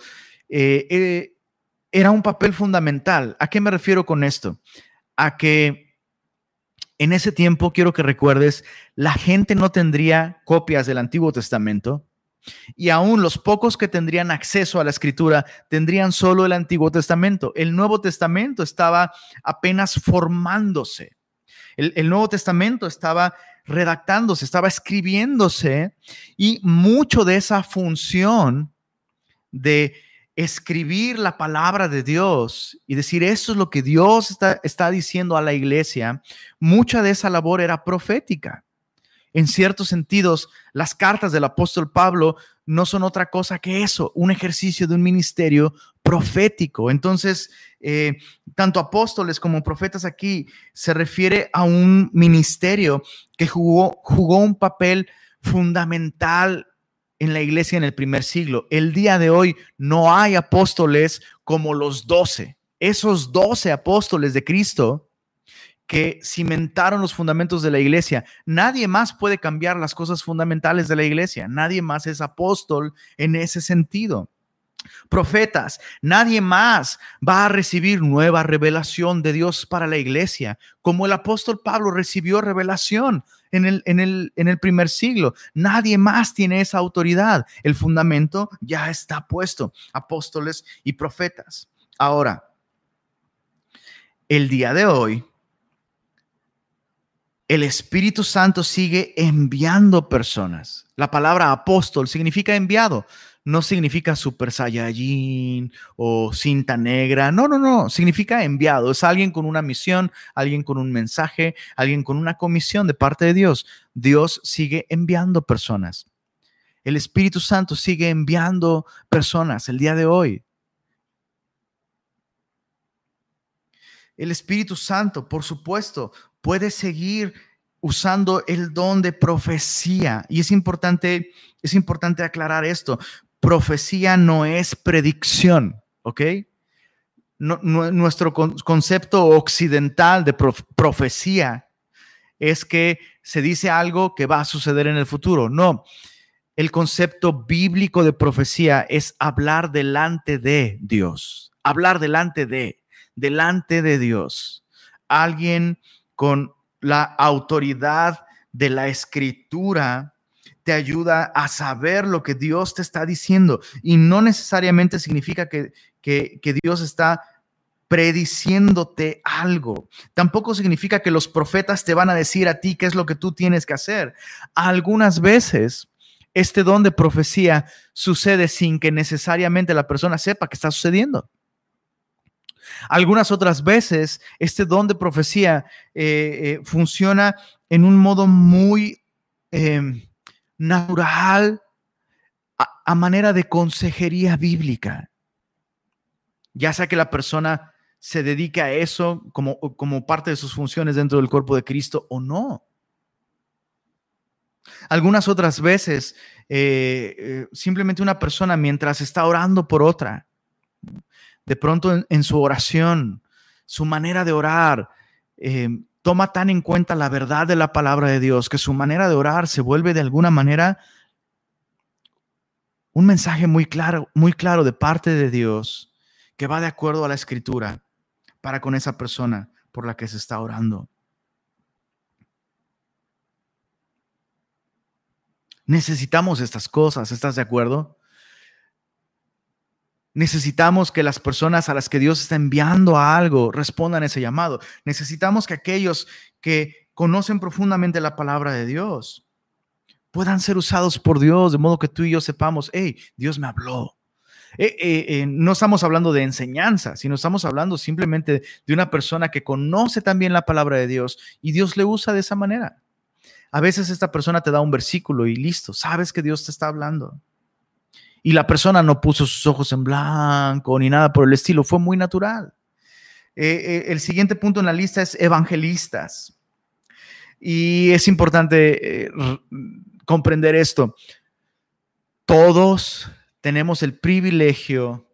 Speaker 1: era un papel fundamental. ¿A qué me refiero con esto? A que en ese tiempo, quiero que recuerdes, la gente no tendría copias del Antiguo Testamento, Y aún los pocos que tendrían acceso a la escritura tendrían solo el Antiguo Testamento. El Nuevo Testamento estaba apenas formándose. El, el Nuevo Testamento estaba redactándose, estaba escribiéndose y mucho de esa función de escribir la palabra de Dios y decir eso es lo que Dios está, está diciendo a la iglesia, mucha de esa labor era profética. En ciertos sentidos, las cartas del apóstol Pablo no son otra cosa que eso, un ejercicio de un ministerio profético. Entonces, eh, tanto apóstoles como profetas aquí se refiere a un ministerio que jugó, jugó un papel fundamental en la iglesia en el primer siglo. El día de hoy no hay apóstoles como los doce. Esos doce apóstoles de Cristo que cimentaron los fundamentos de la iglesia. Nadie más puede cambiar las cosas fundamentales de la iglesia. Nadie más es apóstol en ese sentido. Profetas, nadie más va a recibir nueva revelación de Dios para la iglesia, como el apóstol Pablo recibió revelación en el, en el, en el primer siglo. Nadie más tiene esa autoridad. El fundamento ya está puesto, apóstoles y profetas. Ahora, el día de hoy, el Espíritu Santo sigue enviando personas. La palabra apóstol significa enviado, no significa super saiyajin o cinta negra. No, no, no, significa enviado. Es alguien con una misión, alguien con un mensaje, alguien con una comisión de parte de Dios. Dios sigue enviando personas. El Espíritu Santo sigue enviando personas el día de hoy. El Espíritu Santo, por supuesto, puede seguir usando el don de profecía. Y es importante, es importante aclarar esto. Profecía no es predicción, ¿ok? nuestro concepto occidental de profecía es que se dice algo que va a suceder en el futuro. No, el concepto bíblico de profecía es hablar delante de Dios, hablar delante de, delante de Dios. Alguien con la autoridad de la escritura te ayuda a saber lo que Dios te está diciendo y no necesariamente significa que, que, Dios está prediciéndote algo. Tampoco significa que los profetas te van a decir a ti qué es lo que tú tienes que hacer. Algunas veces este don de profecía sucede sin que necesariamente la persona sepa que está sucediendo. Algunas otras veces, este don de profecía eh, eh, funciona en un modo muy em, natural, a, manera de consejería bíblica. Ya sea que la persona se dedique a eso como, como parte de sus funciones dentro del cuerpo de Cristo o no. Algunas otras veces, eh, simplemente una persona mientras está orando por otra, de pronto en, su oración, su manera de orar, eh, toma tan en cuenta la verdad de la palabra de Dios que su manera de orar se vuelve de alguna manera un mensaje muy claro, muy claro de parte de Dios que va de acuerdo a la escritura para con esa persona por la que se está orando. Necesitamos estas cosas, ¿estás de acuerdo? Necesitamos que las personas a las que Dios está enviando a algo respondan ese llamado. Necesitamos que aquellos que conocen profundamente la palabra de Dios puedan ser usados por Dios, de modo que tú y yo sepamos, hey, Dios me habló. Eh, eh, eh, no estamos hablando de enseñanza, sino estamos hablando simplemente de una persona que conoce también la palabra de Dios y Dios le usa de esa manera. A veces esta persona te da un versículo y listo, sabes que Dios te está hablando y la persona no puso sus ojos en blanco ni nada por el estilo, fue muy natural. Eh, eh, el siguiente punto en la lista es evangelistas. Y es importante eh, comprender esto. Todos tenemos el privilegio,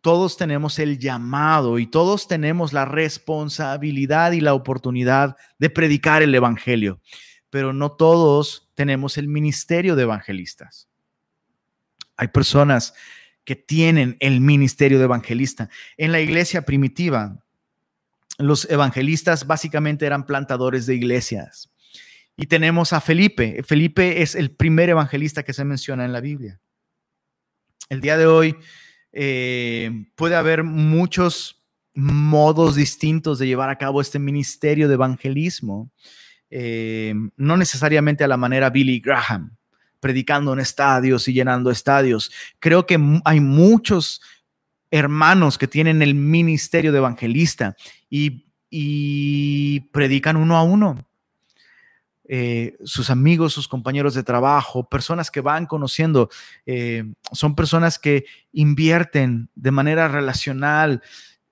Speaker 1: todos tenemos el llamado y todos tenemos la responsabilidad y la oportunidad de predicar el Evangelio, pero no todos tenemos el ministerio de evangelistas. Hay personas que tienen el ministerio de evangelista. En la iglesia primitiva, los evangelistas básicamente eran plantadores de iglesias. Y tenemos a Felipe. Felipe es el primer evangelista que se menciona en la Biblia. El día de hoy eh, puede haber muchos modos distintos de llevar a cabo este ministerio de evangelismo, eh, no necesariamente a la manera Billy Graham, predicando en estadios y llenando estadios. Creo que hay muchos hermanos que tienen el ministerio de evangelista y, predican uno a uno. Eh, sus amigos, sus compañeros de trabajo, personas que van conociendo, eh, son personas que invierten de manera relacional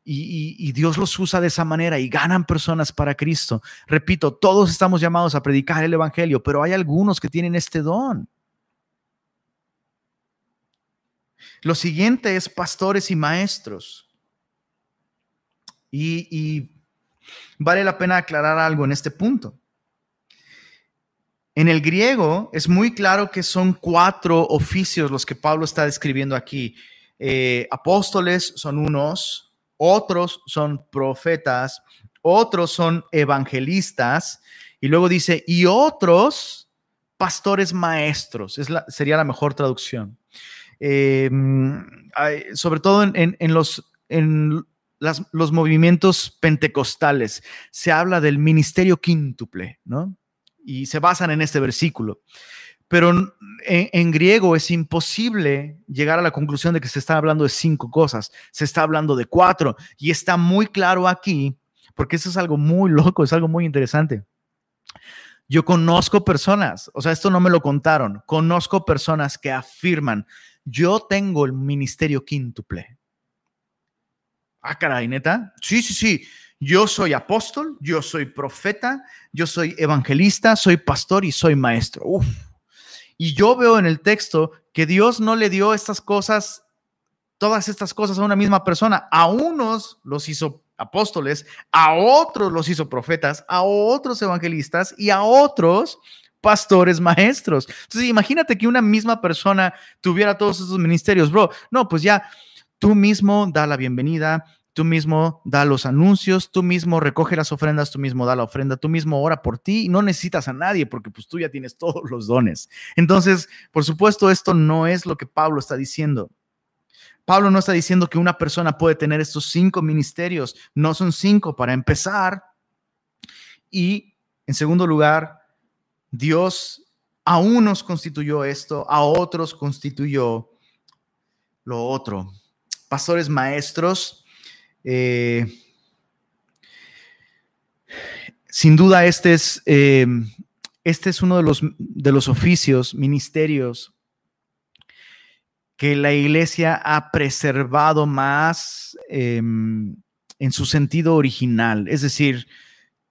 Speaker 1: y, y, Dios los usa de esa manera y ganan personas para Cristo. Repito, todos estamos llamados a predicar el Evangelio, pero hay algunos que tienen este don. Lo siguiente es pastores y maestros. Y, vale la pena aclarar algo en este punto. En el griego es muy claro que son cuatro oficios los que Pablo está describiendo aquí. Eh, apóstoles son unos, otros son profetas, otros son evangelistas, y luego dice, y otros pastores maestros, es sería la mejor traducción. Em, sobre todo en, los, en los movimientos pentecostales, se habla del ministerio quíntuple, ¿no? Y se basan en este versículo. Pero en, en, griego es imposible llegar a la conclusión de que se está hablando de cinco cosas, se está hablando de cuatro. Y está muy claro aquí, porque eso es algo muy loco, es algo muy interesante. Yo conozco personas, o sea, esto no me lo contaron, conozco personas que afirman, yo tengo el ministerio quíntuple. Ah, caray, neta. Sí, sí, sí. Yo soy apóstol, yo soy profeta, yo soy evangelista, soy pastor y soy maestro. Uf. Y yo veo en el texto que Dios no le dio estas cosas, todas estas cosas a una misma persona. A unos los hizo apóstoles, a otros los hizo profetas, a otros evangelistas y a otros pastores maestros. Entonces, imagínate que una misma persona tuviera todos esos ministerios, bro. No, pues ya tú mismo da la bienvenida, tú mismo da los anuncios, tú mismo recoge las ofrendas, tú mismo da la ofrenda, tú mismo ora por ti y no necesitas a nadie porque pues tú ya tienes todos los dones. Entonces, por supuesto, esto no es lo que Pablo está diciendo. Pablo no está diciendo que una persona puede tener estos cinco ministerios, no son cinco para empezar. Y en segundo lugar, Dios a unos constituyó esto, a otros constituyó lo otro. Pastores maestros, eh, sin duda este es, eh, este es uno de los, de los oficios, ministerios que la iglesia ha preservado más em, en su sentido original. Es decir,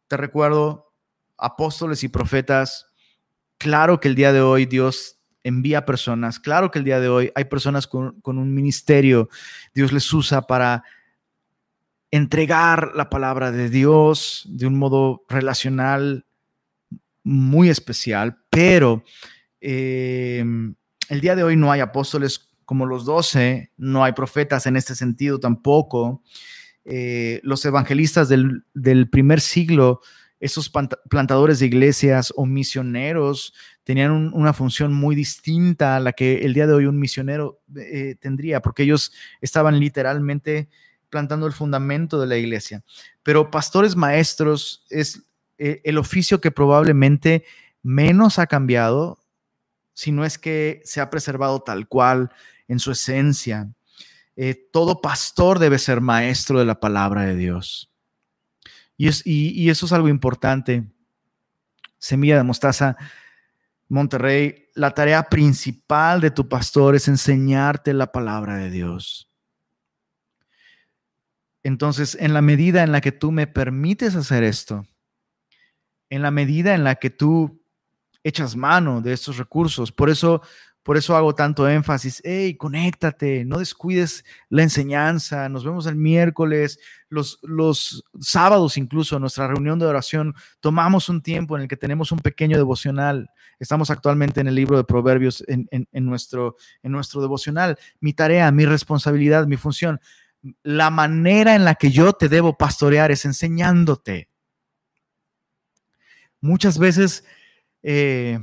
Speaker 1: te recuerdo, apóstoles y profetas Claro que el día de hoy Dios envía personas, claro que el día de hoy hay personas con, un ministerio, Dios les usa para entregar la palabra de Dios de un modo relacional muy especial, pero em, el día de hoy no hay apóstoles como los doce, no hay profetas en este sentido tampoco. Eh, los evangelistas del, del primer siglo esos plantadores de iglesias o misioneros tenían una función muy distinta a la que el día de hoy un misionero eh, tendría, porque ellos estaban literalmente plantando el fundamento de la iglesia. Pero pastores maestros es eh, el oficio que probablemente menos ha cambiado, si no es que se ha preservado tal cual en su esencia. Eh, todo pastor debe ser maestro de la palabra de Dios. Y, eso es algo importante. Semilla de mostaza, Monterrey, la tarea principal de tu pastor es enseñarte la palabra de Dios. Entonces, en la medida en la que tú me permites hacer esto, en la medida en la que tú echas mano de estos recursos, por eso por eso hago tanto énfasis, hey, conéctate, no descuides la enseñanza, nos vemos el miércoles, los, los sábados incluso, nuestra reunión de oración, tomamos un tiempo en el que tenemos un pequeño devocional. Estamos actualmente en el libro de Proverbios en, en, nuestro, en nuestro devocional. Mi tarea, mi responsabilidad, mi función, la manera en la que yo te debo pastorear es enseñándote. Muchas veces eh,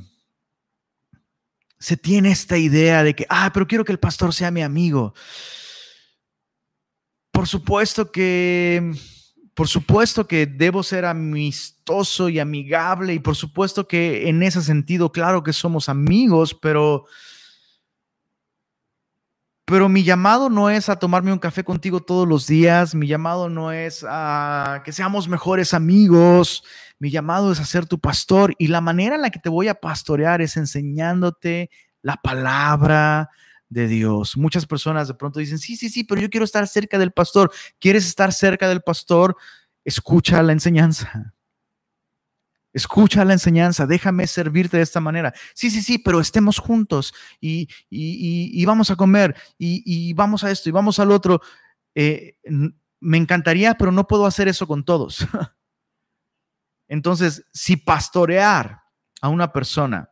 Speaker 1: se tiene esta idea de que, ah, pero quiero que el pastor sea mi amigo. Por supuesto que, por supuesto que debo ser amistoso y amigable y por supuesto que en ese sentido, claro que somos amigos, pero pero mi llamado no es a tomarme un café contigo todos los días, mi llamado no es a que seamos mejores amigos, mi llamado es a ser tu pastor y la manera en la que te voy a pastorear es enseñándote la palabra de Dios. Muchas personas de pronto dicen, sí, sí, sí, pero yo quiero estar cerca del pastor. ¿Quieres estar cerca del pastor? Escucha la enseñanza. Escucha la enseñanza, déjame servirte de esta manera. Sí, sí, sí, pero estemos juntos y, vamos a comer y, vamos a esto y vamos al otro. Eh, me encantaría, pero no puedo hacer eso con todos. Entonces, si pastorear a una persona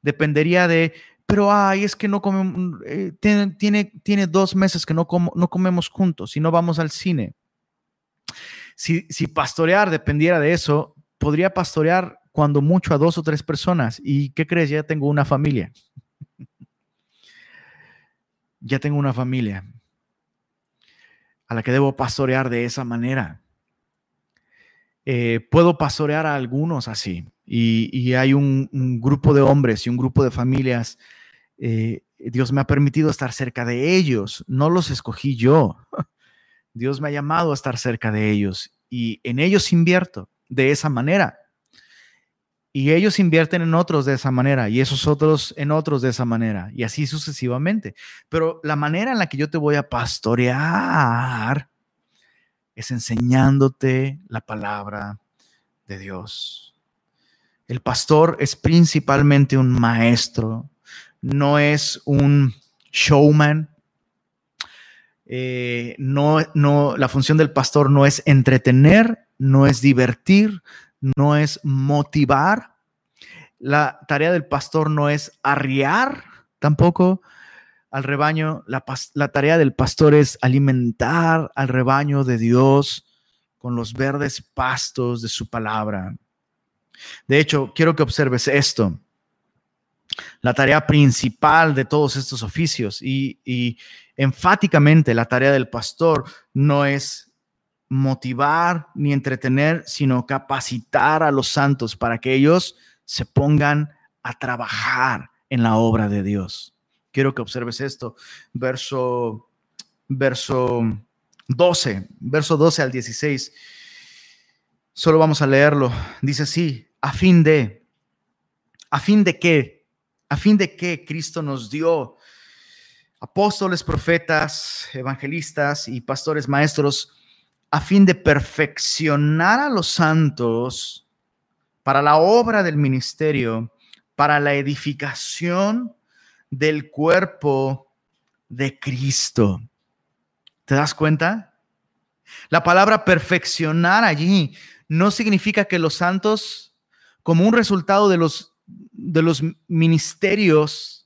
Speaker 1: dependería de, pero ay, es que no comemos, eh, tiene, tiene, tiene, dos meses que no, no comemos juntos y no vamos al cine. Si, si pastorear dependiera de eso, podría pastorear cuando mucho a dos o tres personas. ¿Y qué crees? Ya tengo una familia. ya tengo una familia a la que debo pastorear de esa manera. Eh, puedo pastorear a algunos así. Y, hay un, grupo de hombres y un grupo de familias. Eh, Dios me ha permitido estar cerca de ellos. No los escogí yo. Dios me ha llamado a estar cerca de ellos y en ellos invierto de esa manera. Y ellos invierten en otros de esa manera y esos otros en otros de esa manera y así sucesivamente. Pero la manera en la que yo te voy a pastorear es enseñándote la palabra de Dios. El pastor es principalmente un maestro, no es un showman. Eh, no, no, la función del pastor no es entretener no es divertir, no es motivar. La tarea del pastor no es arriar tampoco al rebaño. La, tarea del pastor es alimentar al rebaño de Dios con los verdes pastos de su palabra. De hecho, quiero que observes esto. La tarea principal de todos estos oficios y, enfáticamente la tarea del pastor no es motivar ni entretener, sino capacitar a los santos para que ellos se pongan a trabajar en la obra de Dios. Quiero que observes esto, verso, verso 12, verso 12 al 16. Solo vamos a leerlo. Dice así, a fin de, a fin de qué, a fin de qué Cristo nos dio apóstoles, profetas, evangelistas y pastores maestros a fin de perfeccionar a los santos para la obra del ministerio, para la edificación del cuerpo de Cristo. ¿Te das cuenta? La palabra perfeccionar allí no significa que los santos, como un resultado de los, de los ministerios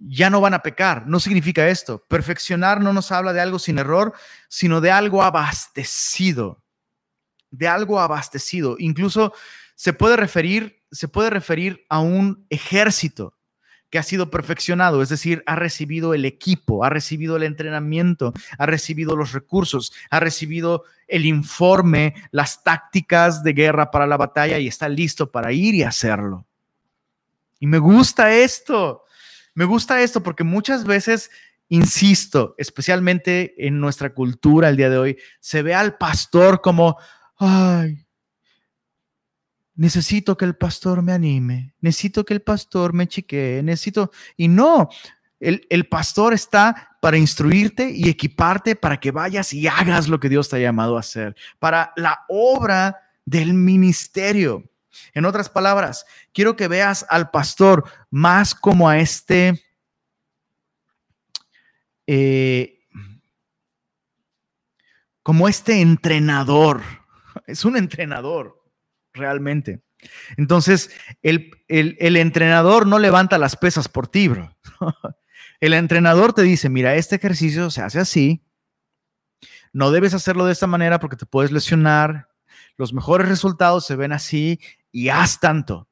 Speaker 1: ya no van a pecar. No significa esto. Perfeccionar no nos habla de algo sin error, sino de algo abastecido, de algo abastecido. Incluso se puede referir, se puede referir a un ejército que ha sido perfeccionado, es decir, ha recibido el equipo, ha recibido el entrenamiento, ha recibido los recursos, ha recibido el informe, las tácticas de guerra para la batalla y está listo para ir y hacerlo. Y me gusta esto. Me gusta esto porque muchas veces, insisto, especialmente en nuestra cultura el día de hoy, se ve al pastor como, ay, necesito que el pastor me anime, necesito que el pastor me chiquee, necesito, y no, el, pastor está para instruirte y equiparte para que vayas y hagas lo que Dios te ha llamado a hacer, para la obra del ministerio. En otras palabras, quiero que veas al pastor más como a este, eh, como este entrenador. Es un entrenador, realmente. Entonces, el, el, entrenador no levanta las pesas por ti, bro. El entrenador te dice, mira, este ejercicio se hace así. No debes hacerlo de esta manera porque te puedes lesionar. Los mejores resultados se ven así y haz tanto.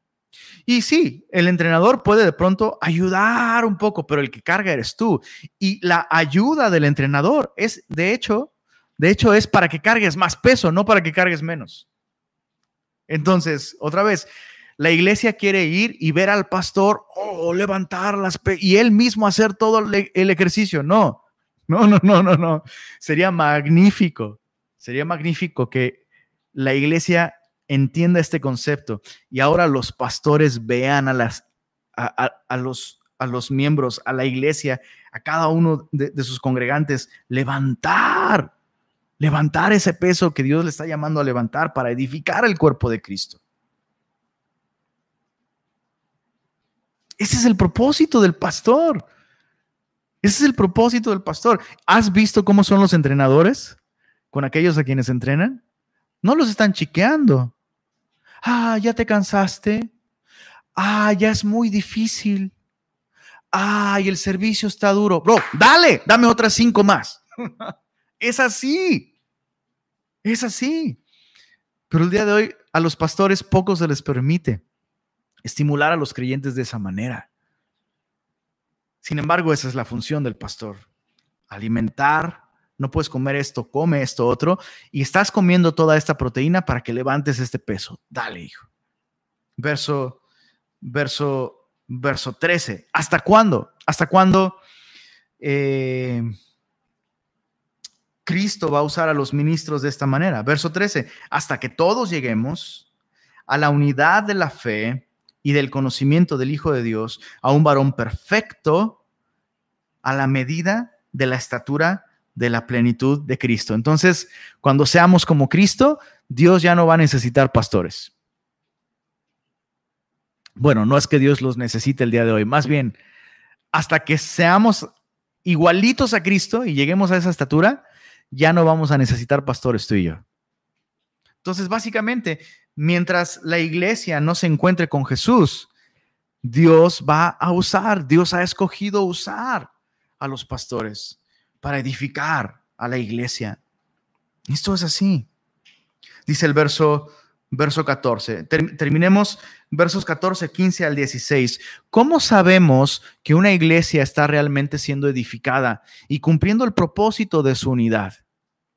Speaker 1: Y sí, el entrenador puede de pronto ayudar un poco, pero el que carga eres tú. Y la ayuda del entrenador es, de hecho, de hecho es para que cargues más peso, no para que cargues menos. Entonces, otra vez, la iglesia quiere ir y ver al pastor, oh, levantar las y él mismo hacer todo el ejercicio. No, no, no, no, no, no. Sería magnífico, sería magnífico que la iglesia entienda este concepto y ahora los pastores vean a, las, a, los, a los miembros, a la iglesia, a cada uno de, de sus congregantes, levantar, levantar ese peso que Dios le está llamando a levantar para edificar el cuerpo de Cristo. Ese es el propósito del pastor. Ese es el propósito del pastor. ¿Has visto cómo son los entrenadores con aquellos a quienes entrenan? No los están chiqueando. Ah, ya te cansaste. Ah, ya es muy difícil. Ay, el servicio está duro. Bro, dale, dame otras cinco más. es así. Es así. Pero el día de hoy a los pastores poco se les permite estimular a los creyentes de esa manera. Sin embargo, esa es la función del pastor. Alimentar, no puedes comer esto, come esto otro, y estás comiendo toda esta proteína para que levantes este peso. Dale, hijo. Verso, verso, verso 13. ¿Hasta cuándo? ¿Hasta cuándo eh, Cristo va a usar a los ministros de esta manera? Verso 13. Hasta que todos lleguemos a la unidad de la fe y del conocimiento del Hijo de Dios, a un varón perfecto, a la medida de la estatura de la plenitud de Cristo. Entonces, cuando seamos como Cristo, Dios ya no va a necesitar pastores. Bueno, no es que Dios los necesite el día de hoy, más bien, hasta que seamos igualitos a Cristo y lleguemos a esa estatura, ya no vamos a necesitar pastores tú y yo. Entonces, básicamente, mientras la iglesia no se encuentre con Jesús, Dios va a usar, Dios ha escogido usar a los pastores para edificar a la iglesia. Esto es así. Dice el verso, verso 14. terminemos versos 14, 15 al 16. ¿Cómo sabemos que una iglesia está realmente siendo edificada y cumpliendo el propósito de su unidad?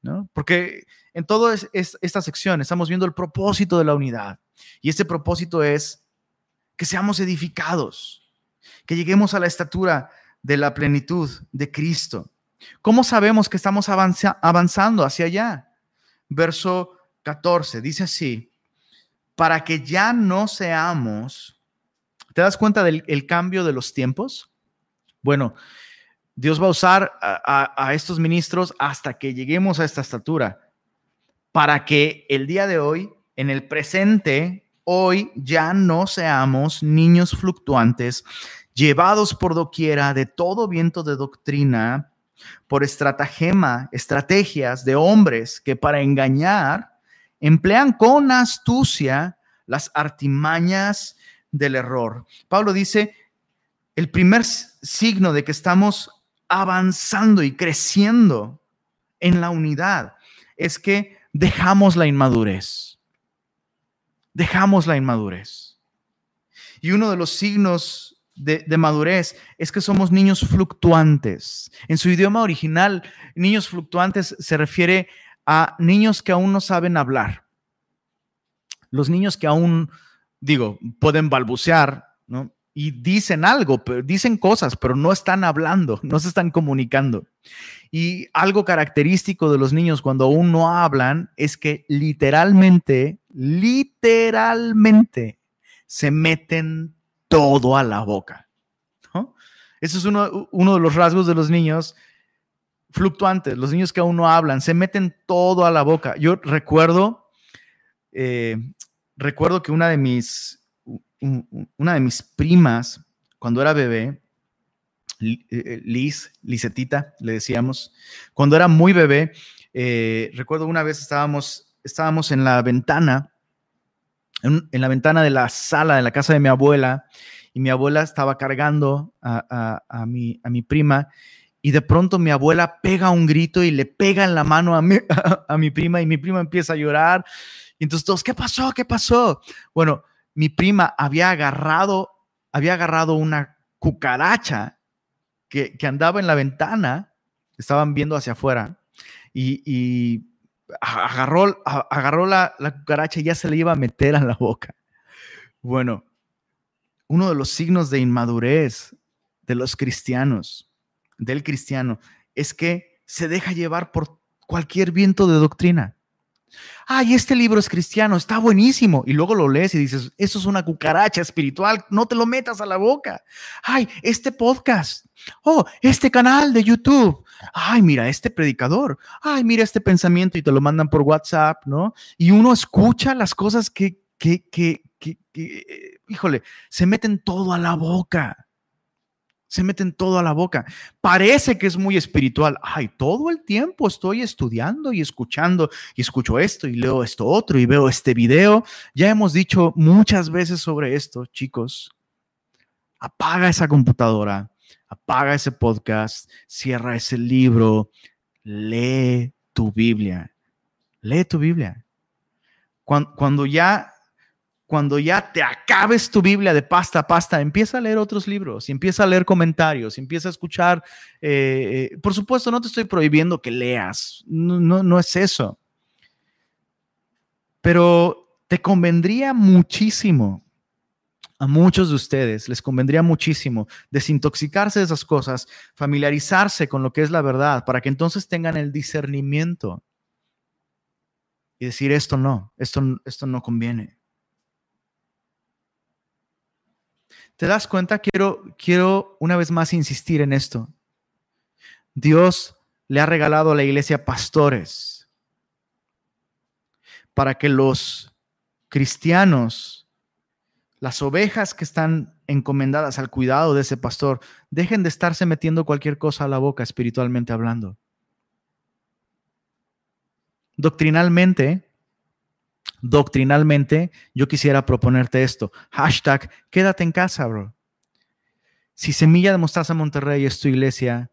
Speaker 1: ¿No? Porque en toda esta sección estamos viendo el propósito de la unidad. Y este propósito es que seamos edificados, que lleguemos a la estatura de la plenitud de Cristo. ¿Cómo sabemos que estamos avanzando hacia allá? Verso 14 dice así, para que ya no seamos, ¿te das cuenta del cambio de los tiempos? Bueno, Dios va a usar a, estos ministros hasta que lleguemos a esta estatura, para que el día de hoy, en el presente, hoy ya no seamos niños fluctuantes, llevados por doquiera de todo viento de doctrina, por estratagema, estrategias de hombres que para engañar emplean con astucia las artimañas del error. Pablo dice, el primer signo de que estamos avanzando y creciendo en la unidad es que dejamos la inmadurez. Dejamos la inmadurez. Y uno de los signos de, madurez es que somos niños fluctuantes. En su idioma original, niños fluctuantes se refiere a niños que aún no saben hablar. Los niños que aún, digo, pueden balbucear, ¿no? Y dicen algo, dicen cosas, pero no están hablando, no se están comunicando. Y algo característico de los niños cuando aún no hablan es que literalmente, literalmente se meten todo a la boca. Eso es uno, de los rasgos de los niños fluctuantes, los niños que aún no hablan, se meten todo a la boca. Yo recuerdo, eh, recuerdo que una de mis, una de mis primas, cuando era bebé, eh, Liz, Lisetita, le decíamos, cuando era muy bebé, eh, recuerdo una vez estábamos, estábamos en la ventana en, la ventana de la sala de la casa de mi abuela y mi abuela estaba cargando a, mi, a mi prima y de pronto mi abuela pega un grito y le pega en la mano a mi, a, mi prima y mi prima empieza a llorar. Y entonces todos, ¿qué pasó? ¿Qué pasó? Bueno, mi prima había agarrado, había agarrado una cucaracha que, andaba en la ventana, estaban viendo hacia afuera, y, agarró, agarró la, la, cucaracha y ya se le iba a meter a la boca. Bueno, uno de los signos de inmadurez de los cristianos, del cristiano, es que se deja llevar por cualquier viento de doctrina. Ay, este libro es cristiano, está buenísimo. Y luego lo lees y dices, eso es una cucaracha espiritual, no te lo metas a la boca. Ay, este podcast. Oh, este canal de YouTube. Ay, mira, este predicador. Ay, mira este pensamiento y te lo mandan por WhatsApp, ¿no? Y uno escucha las cosas que, que, que, que, que híjole, se meten todo a la boca se meten todo a la boca. Parece que es muy espiritual. Ay, todo el tiempo estoy estudiando y escuchando y escucho esto y leo esto otro y veo este video. Ya hemos dicho muchas veces sobre esto, chicos. Apaga esa computadora, apaga ese podcast, cierra ese libro, lee tu Biblia. Lee tu Biblia. Cuando, cuando ya cuando ya te acabes tu Biblia de pasta a pasta, empieza a leer otros libros, y empieza a leer comentarios, empieza a escuchar. Eh, eh, por supuesto, no te estoy prohibiendo que leas, no, no, no es eso. Pero te convendría muchísimo, a muchos de ustedes les convendría muchísimo desintoxicarse de esas cosas, familiarizarse con lo que es la verdad, para que entonces tengan el discernimiento y decir esto no, esto, esto no conviene. ¿Te das cuenta? Quiero, quiero una vez más insistir en esto. Dios le ha regalado a la iglesia pastores para que los cristianos, las ovejas que están encomendadas al cuidado de ese pastor, dejen de estarse metiendo cualquier cosa a la boca espiritualmente hablando. Doctrinalmente, doctrinalmente, yo quisiera proponerte esto. Hashtag, quédate en casa, bro. Si Semilla de Mostaza Monterrey es tu iglesia,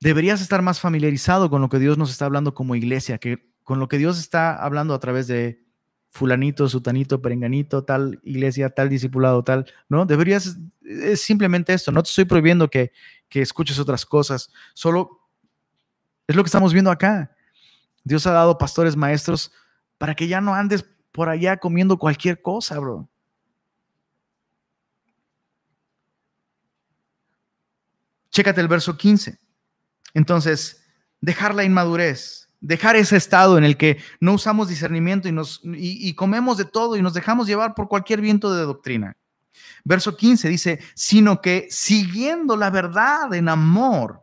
Speaker 1: deberías estar más familiarizado con lo que Dios nos está hablando como iglesia, que con lo que Dios está hablando a través de fulanito, sutanito, perenganito, tal iglesia, tal discipulado, tal, ¿no? Deberías, es simplemente esto, no te estoy prohibiendo que, que escuches otras cosas, solo es lo que estamos viendo acá. Dios ha dado pastores maestros para que ya no andes por allá comiendo cualquier cosa, bro. Chécate el verso 15. Entonces, dejar la inmadurez, dejar ese estado en el que no usamos discernimiento y, nos, y comemos de todo y nos dejamos llevar por cualquier viento de doctrina. Verso 15 dice, sino que siguiendo la verdad en amor,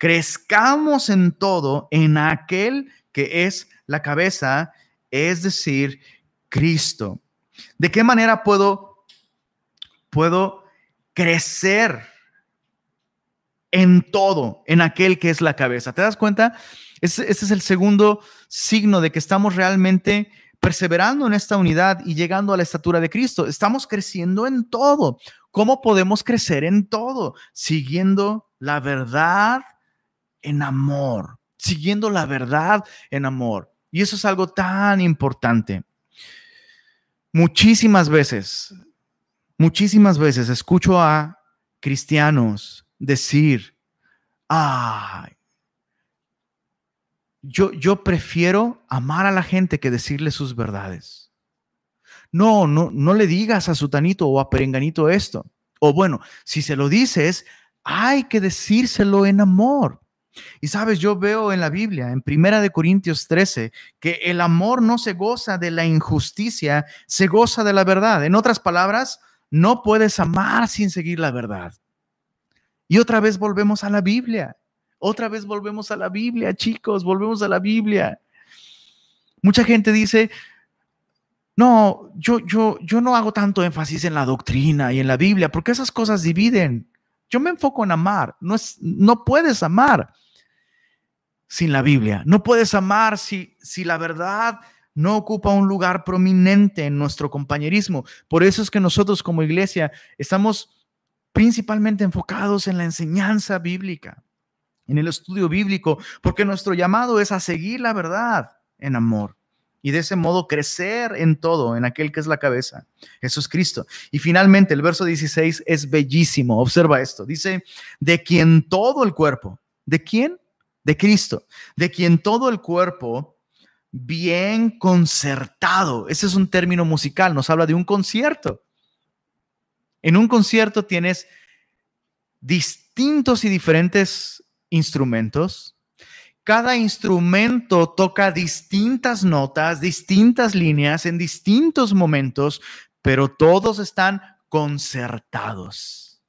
Speaker 1: crezcamos en todo en aquel que es la cabeza, es decir, Cristo. ¿De qué manera puedo, puedo crecer en todo, en aquel que es la cabeza? ¿Te das cuenta? Ese, ese es el segundo signo de que estamos realmente perseverando en esta unidad y llegando a la estatura de Cristo. Estamos creciendo en todo. ¿Cómo podemos crecer en todo? Siguiendo la verdad en amor, siguiendo la verdad en amor. Y eso es algo tan importante. Muchísimas veces, muchísimas veces escucho a cristianos decir, ay, yo, yo prefiero amar a la gente que decirle sus verdades. No, no, no le digas a Sutanito o a Perenganito esto. O bueno, si se lo dices, hay que decírselo en amor. Y sabes, yo veo en la Biblia, en Primera de Corintios 13, que el amor no se goza de la injusticia, se goza de la verdad. En otras palabras, no puedes amar sin seguir la verdad. Y otra vez volvemos a la Biblia. Otra vez volvemos a la Biblia, chicos, volvemos a la Biblia. Mucha gente dice, no, yo, yo, yo no hago tanto énfasis en la doctrina y en la Biblia, porque esas cosas dividen. Yo me enfoco en amar. No, es, no puedes amar sin la Biblia. No puedes amar si, si la verdad no ocupa un lugar prominente en nuestro compañerismo. Por eso es que nosotros como iglesia estamos principalmente enfocados en la enseñanza bíblica, en el estudio bíblico, porque nuestro llamado es a seguir la verdad en amor. y de ese modo crecer en todo, en aquel que es la cabeza. Es Cristo. Y finalmente el verso 16 es bellísimo. Observa esto. Dice, de quien todo el cuerpo, ¿de quién? De Cristo. De quien todo el cuerpo bien concertado. Ese es un término musical, nos habla de un concierto. En un concierto tienes distintos y diferentes instrumentos cada instrumento toca distintas notas, distintas líneas en distintos momentos, pero todos están concertados.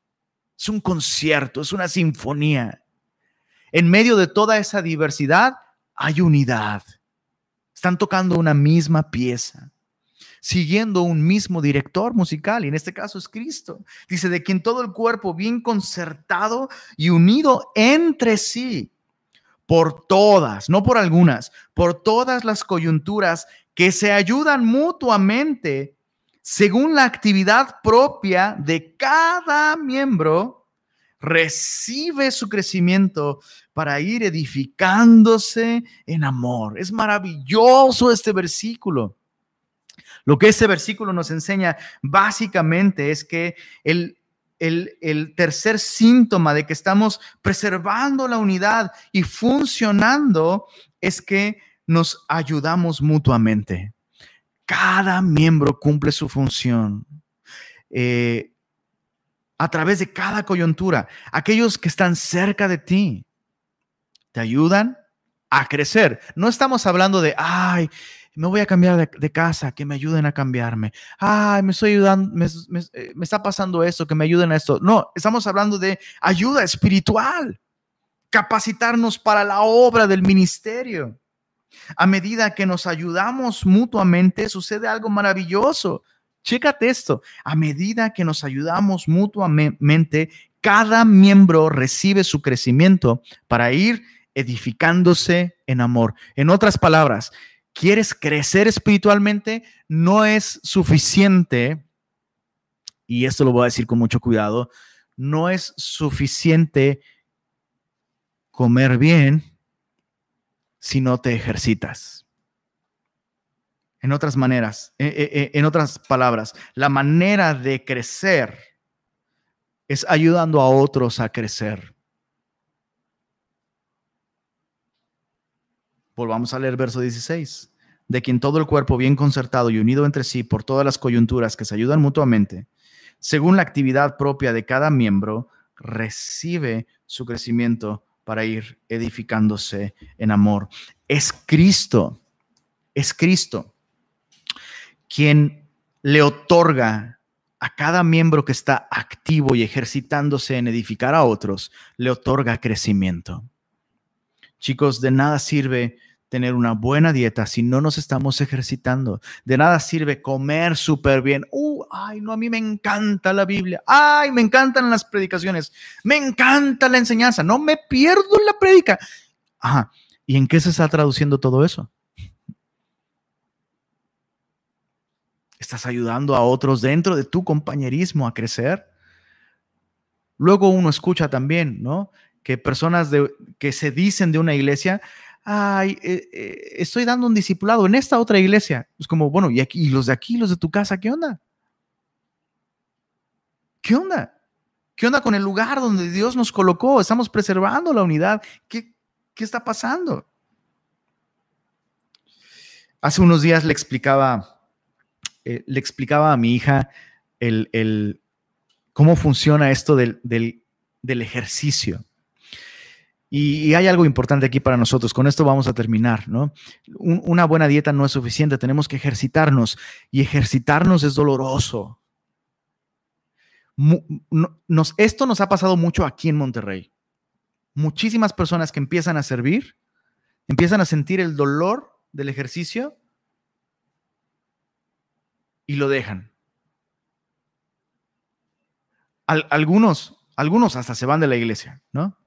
Speaker 1: Es un concierto, es una sinfonía. En medio de toda esa diversidad hay unidad. Están tocando una misma pieza, siguiendo un mismo director musical, y en este caso es Cristo. Dice, de quien todo el cuerpo bien concertado y unido entre sí por todas, no por algunas, por todas las coyunturas que se ayudan mutuamente según la actividad propia de cada miembro, recibe su crecimiento para ir edificándose en amor. Es maravilloso este versículo. Lo que este versículo nos enseña básicamente es que el, el, tercer síntoma de que estamos preservando la unidad y funcionando es que nos ayudamos mutuamente. Cada miembro cumple su función. Eh, a través de cada coyuntura, aquellos que están cerca de ti te ayudan a crecer. No estamos hablando de, ay, me voy a cambiar de, casa, que me ayuden a cambiarme. Ay, me estoy ayudando, eh, me, está pasando esto, que me ayuden a esto. No, estamos hablando de ayuda espiritual, capacitarnos para la obra del ministerio. A medida que nos ayudamos mutuamente, sucede algo maravilloso. Chécate esto. A medida que nos ayudamos mutuamente, cada miembro recibe su crecimiento para ir edificándose en amor. En otras palabras, quieres crecer espiritualmente, no es suficiente, y esto lo voy a decir con mucho cuidado, no es suficiente comer bien si no te ejercitas. En otras maneras, e, e, e, en otras palabras, la manera de crecer es ayudando a otros a crecer. Volvamos a leer verso 16. De quien todo el cuerpo bien concertado y unido entre sí por todas las coyunturas que se ayudan mutuamente, según la actividad propia de cada miembro, recibe su crecimiento para ir edificándose en amor. Es Cristo, es Cristo quien le otorga a cada miembro que está activo y ejercitándose en edificar a otros, le otorga crecimiento. Chicos, de nada sirve tener una buena dieta si no nos estamos ejercitando. De nada sirve comer súper bien. Uh, ay, no, a mí me encanta la Biblia. Ay, me encantan las predicaciones. Me encanta la enseñanza. No me pierdo la predica. Ajá. ¿Y en qué se está traduciendo todo eso? ¿Estás ayudando a otros dentro de tu compañerismo a crecer? Luego uno escucha también, ¿no? Que personas de, que se dicen de una iglesia, ay, eh, eh, estoy dando un discipulado en esta otra iglesia. Es como, bueno, ¿y, aquí, los de aquí, los de tu casa, qué onda? ¿Qué onda? ¿Qué onda con el lugar donde Dios nos colocó? Estamos preservando la unidad. ¿Qué, qué está pasando? Hace unos días le explicaba, eh, le explicaba a mi hija el, cómo funciona esto del, del ejercicio. Y, hay algo importante aquí para nosotros. Con esto vamos a terminar, ¿no? una buena dieta no es suficiente. Tenemos que ejercitarnos y ejercitarnos es doloroso. Nos, esto nos ha pasado mucho aquí en Monterrey. Muchísimas personas que empiezan a servir, empiezan a sentir el dolor del ejercicio y lo dejan. algunos, algunos hasta se van de la iglesia, ¿no?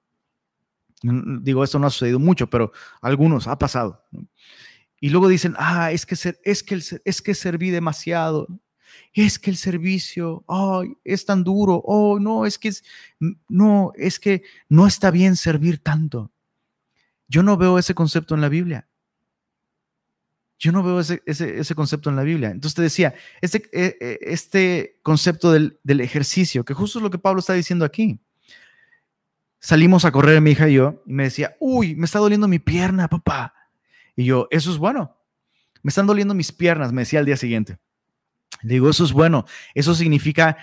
Speaker 1: Digo, esto no ha sucedido mucho, pero algunos ha pasado. Y luego dicen, ah, es que, es que, es que serví demasiado. Es que el servicio, es tan duro. Oh, no, es que es, no, es que no está bien servir tanto. Yo no veo ese concepto en la Biblia. Yo no veo ese, concepto en la Biblia. Entonces te decía, este, e, e, este concepto del, del, ejercicio, que justo es lo que Pablo está diciendo aquí. Salimos a correr mi hija y yo, y me decía, uy, me está doliendo mi pierna, papá. Y yo, eso es bueno. Me están doliendo mis piernas, me decía al día siguiente. Le digo, eso es bueno. Eso significa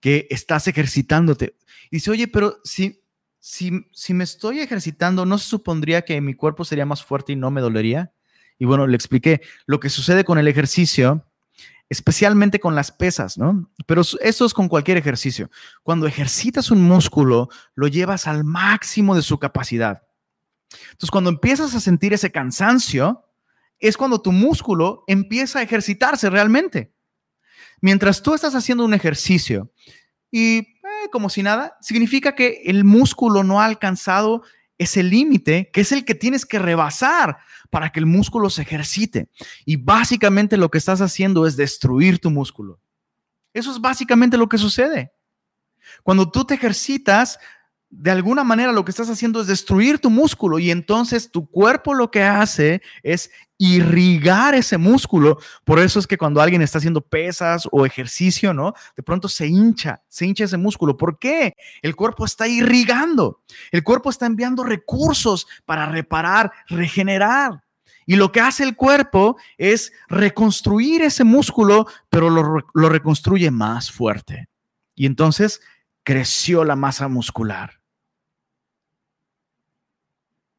Speaker 1: que estás ejercitándote. Y dice, oye, pero si, si, si me estoy ejercitando, ¿no se supondría que mi cuerpo sería más fuerte y no me dolería? Y bueno, le expliqué lo que sucede con el ejercicio, especialmente con las pesas, ¿no? Pero eso es con cualquier ejercicio. Cuando ejercitas un músculo, lo llevas al máximo de su capacidad. Entonces, cuando empiezas a sentir ese cansancio, es cuando tu músculo empieza a ejercitarse realmente. Mientras tú estás haciendo un ejercicio y eh, como si nada, significa que el músculo no ha alcanzado ese límite que es el que tienes que rebasar para que el músculo se ejercite. Y básicamente lo que estás haciendo es destruir tu músculo. Eso es básicamente lo que sucede. Cuando tú te ejercitas, de alguna manera lo que estás haciendo es destruir tu músculo y entonces tu cuerpo lo que hace es irrigar ese músculo. Por eso es que cuando alguien está haciendo pesas o ejercicio, ¿no? De pronto se hincha, se hincha ese músculo. ¿Por qué? El cuerpo está irrigando. El cuerpo está enviando recursos para reparar, regenerar. Y lo que hace el cuerpo es reconstruir ese músculo, pero lo, lo reconstruye más fuerte. Y entonces creció la masa muscular.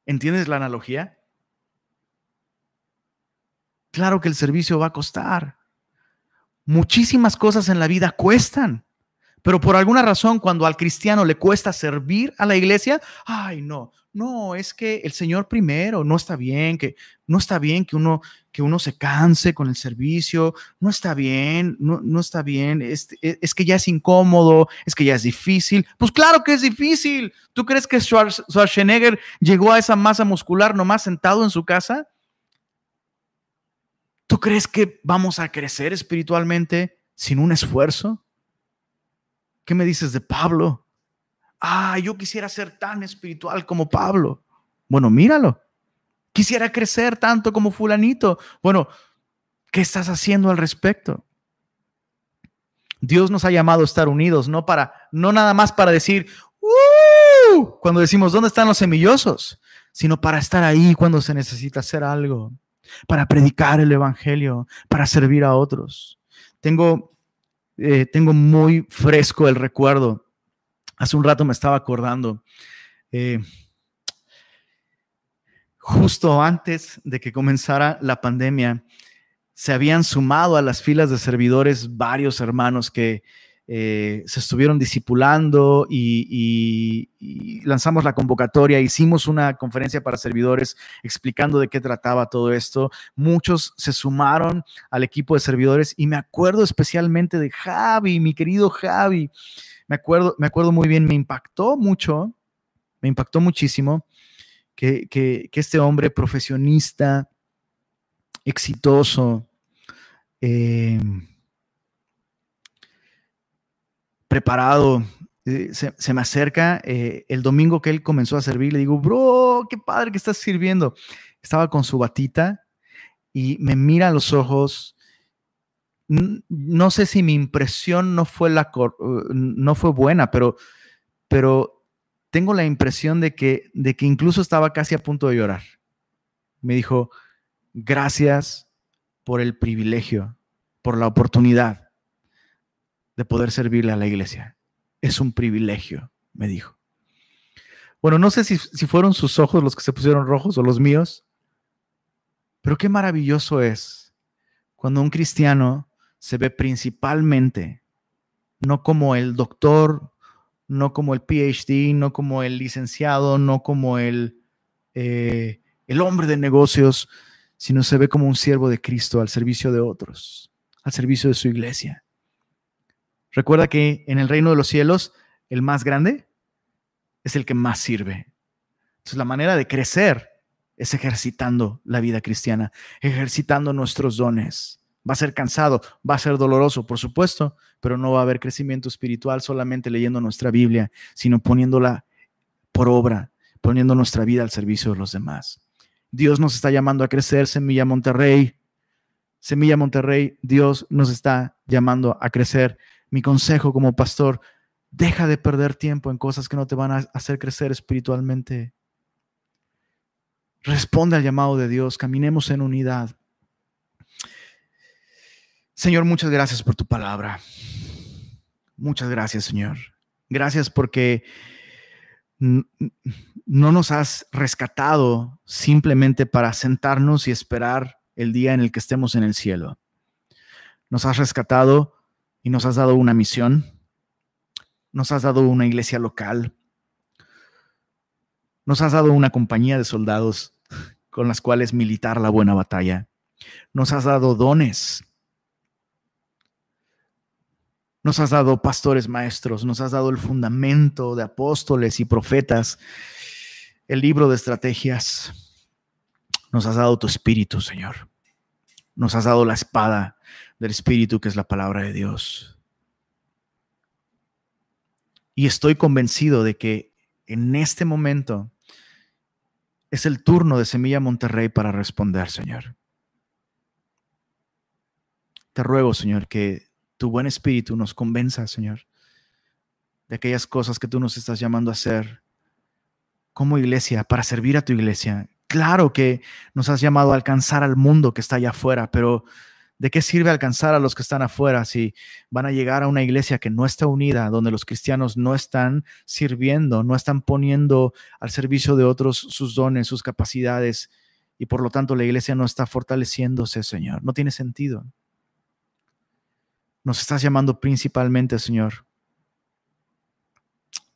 Speaker 1: ¿Entiendes la analogía? Claro que el servicio va a costar. Muchísimas cosas en la vida cuestan. Pero por alguna razón, cuando al cristiano le cuesta servir a la iglesia, ay, no, no, es que el Señor primero, no está bien, que no está bien que uno, que uno se canse con el servicio, no está bien, no, no está bien, es, es, que ya es incómodo, es que ya es difícil. Pues claro que es difícil. ¿Tú crees que Schwarzenegger llegó a esa masa muscular nomás sentado en su casa? ¿Tú crees que vamos a crecer espiritualmente sin un esfuerzo? ¿Qué me dices de Pablo? Ah, yo quisiera ser tan espiritual como Pablo. Bueno, míralo. Quisiera crecer tanto como fulanito. Bueno, ¿qué estás haciendo al respecto? Dios nos ha llamado a estar unidos, no para, no nada más para decir, ¡Uh! cuando decimos, ¿dónde están los semillosos? Sino para estar ahí cuando se necesita hacer algo, para predicar el Evangelio, para servir a otros. Tengo eh, tengo muy fresco el recuerdo. Hace un rato me estaba acordando. Eh, justo antes de que comenzara la pandemia, se habían sumado a las filas de servidores varios hermanos que eh, se estuvieron discipulando y, lanzamos la convocatoria, hicimos una conferencia para servidores explicando de qué trataba todo esto. Muchos se sumaron al equipo de servidores y me acuerdo especialmente de Javi, mi querido Javi. Me acuerdo, me acuerdo muy bien, me impactó mucho, me impactó muchísimo que, que este hombre profesionista, exitoso, eh, preparado, eh, se, me acerca eh, el domingo que él comenzó a servir, le digo, bro, qué padre que estás sirviendo. Estaba con su batita y me mira a los ojos. No sé si mi impresión no fue, la, uh, no fue buena, pero, pero tengo la impresión de que, de que incluso estaba casi a punto de llorar. Me dijo, gracias por el privilegio, por la oportunidad de poder servirle a la iglesia. Es un privilegio, me dijo. Bueno, no sé si, fueron sus ojos los que se pusieron rojos o los míos, pero qué maravilloso es cuando un cristiano se ve principalmente, no como el doctor, no como el PhD, no como el licenciado, no como el, eh, el hombre de negocios, sino se ve como un siervo de Cristo al servicio de otros, al servicio de su iglesia. Recuerda que en el reino de los cielos, el más grande es el que más sirve. Entonces, la manera de crecer es ejercitando la vida cristiana, ejercitando nuestros dones. Va a ser cansado, va a ser doloroso, por supuesto, pero no va a haber crecimiento espiritual solamente leyendo nuestra Biblia, sino poniéndola por obra, poniendo nuestra vida al servicio de los demás. Dios nos está llamando a crecer, Semilla Monterrey. Semilla Monterrey, Dios nos está llamando a crecer. Mi consejo como pastor, deja de perder tiempo en cosas que no te van a hacer crecer espiritualmente. Responde al llamado de Dios, caminemos en unidad. Señor, muchas gracias por tu palabra. Muchas gracias, Señor. Gracias porque no nos has rescatado simplemente para sentarnos y esperar el día en el que estemos en el cielo. Nos has rescatado y nos has dado una misión. Nos has dado una iglesia local. Nos has dado una compañía de soldados con las cuales militar la buena batalla. Nos has dado dones nos has dado pastores maestros, nos has dado el fundamento de apóstoles y profetas, el libro de estrategias. Nos has dado tu espíritu, Señor. Nos has dado la espada del espíritu que es la palabra de Dios. Y estoy convencido de que en este momento es el turno de Semilla Monterrey para responder, Señor. Te ruego, Señor, que tu buen espíritu nos convenza, Señor, de aquellas cosas que tú nos estás llamando a hacer como iglesia, para servir a tu iglesia. Claro que nos has llamado a alcanzar al mundo que está allá afuera, pero ¿de qué sirve alcanzar a los que están afuera si van a llegar a una iglesia que no está unida, donde los cristianos no están sirviendo, no están poniendo al servicio de otros sus dones, sus capacidades, y por lo tanto la iglesia no está fortaleciéndose, Señor? No tiene sentido. Nos estás llamando principalmente, Señor.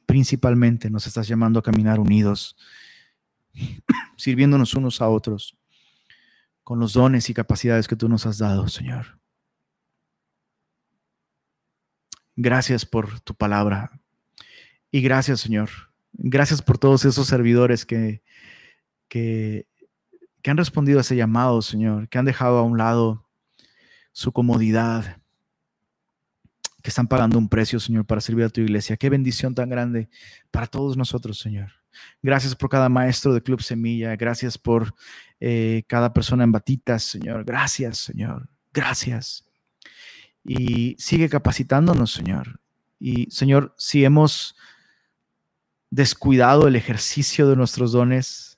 Speaker 1: Principalmente nos estás llamando a caminar unidos, sirviéndonos unos a otros, con los dones y capacidades que tú nos has dado, Señor. Gracias por tu palabra. Y gracias, Señor. Gracias por todos esos servidores que, que, que han respondido a ese llamado, Señor, que han dejado a un lado su comodidad, que están pagando un precio, Señor, para servir a tu iglesia. Qué bendición tan grande para todos nosotros, Señor. Gracias por cada maestro de Club Semilla. Gracias por eh, cada persona en batitas, Señor. Gracias, Señor. Gracias. Y sigue capacitándonos, Señor. Y, Señor, si hemos descuidado el ejercicio de nuestros dones,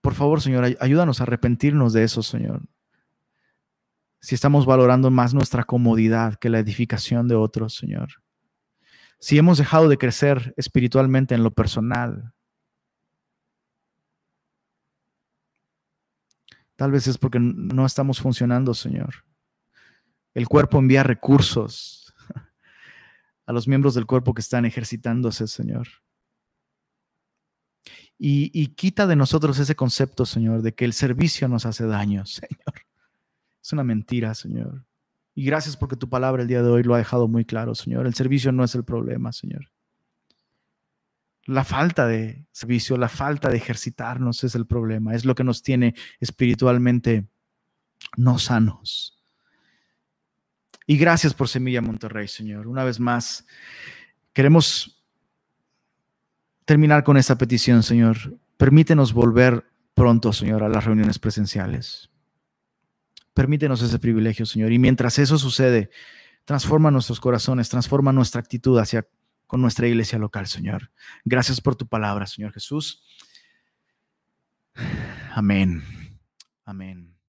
Speaker 1: por favor, Señor, ayúdanos a arrepentirnos de eso, Señor si estamos valorando más nuestra comodidad que la edificación de otros, Señor. Si hemos dejado de crecer espiritualmente en lo personal, tal vez es porque no estamos funcionando, Señor. El cuerpo envía recursos a los miembros del cuerpo que están ejercitándose, Señor. Y, y, quita de nosotros ese concepto, Señor, de que el servicio nos hace daño, Señor. Es una mentira, Señor. Y gracias porque tu palabra el día de hoy lo ha dejado muy claro, Señor. El servicio no es el problema, Señor. La falta de servicio, la falta de ejercitarnos es el problema, es lo que nos tiene espiritualmente no sanos. Y gracias por Semilla Monterrey, Señor. Una vez más, queremos terminar con esta petición, Señor. Permítenos volver pronto, Señor, a las reuniones presenciales. Permítenos ese privilegio, Señor. Y mientras eso sucede, transforma nuestros corazones, transforma nuestra actitud hacia con nuestra iglesia local, Señor. Gracias por tu palabra, Señor Jesús. Amén. Amén.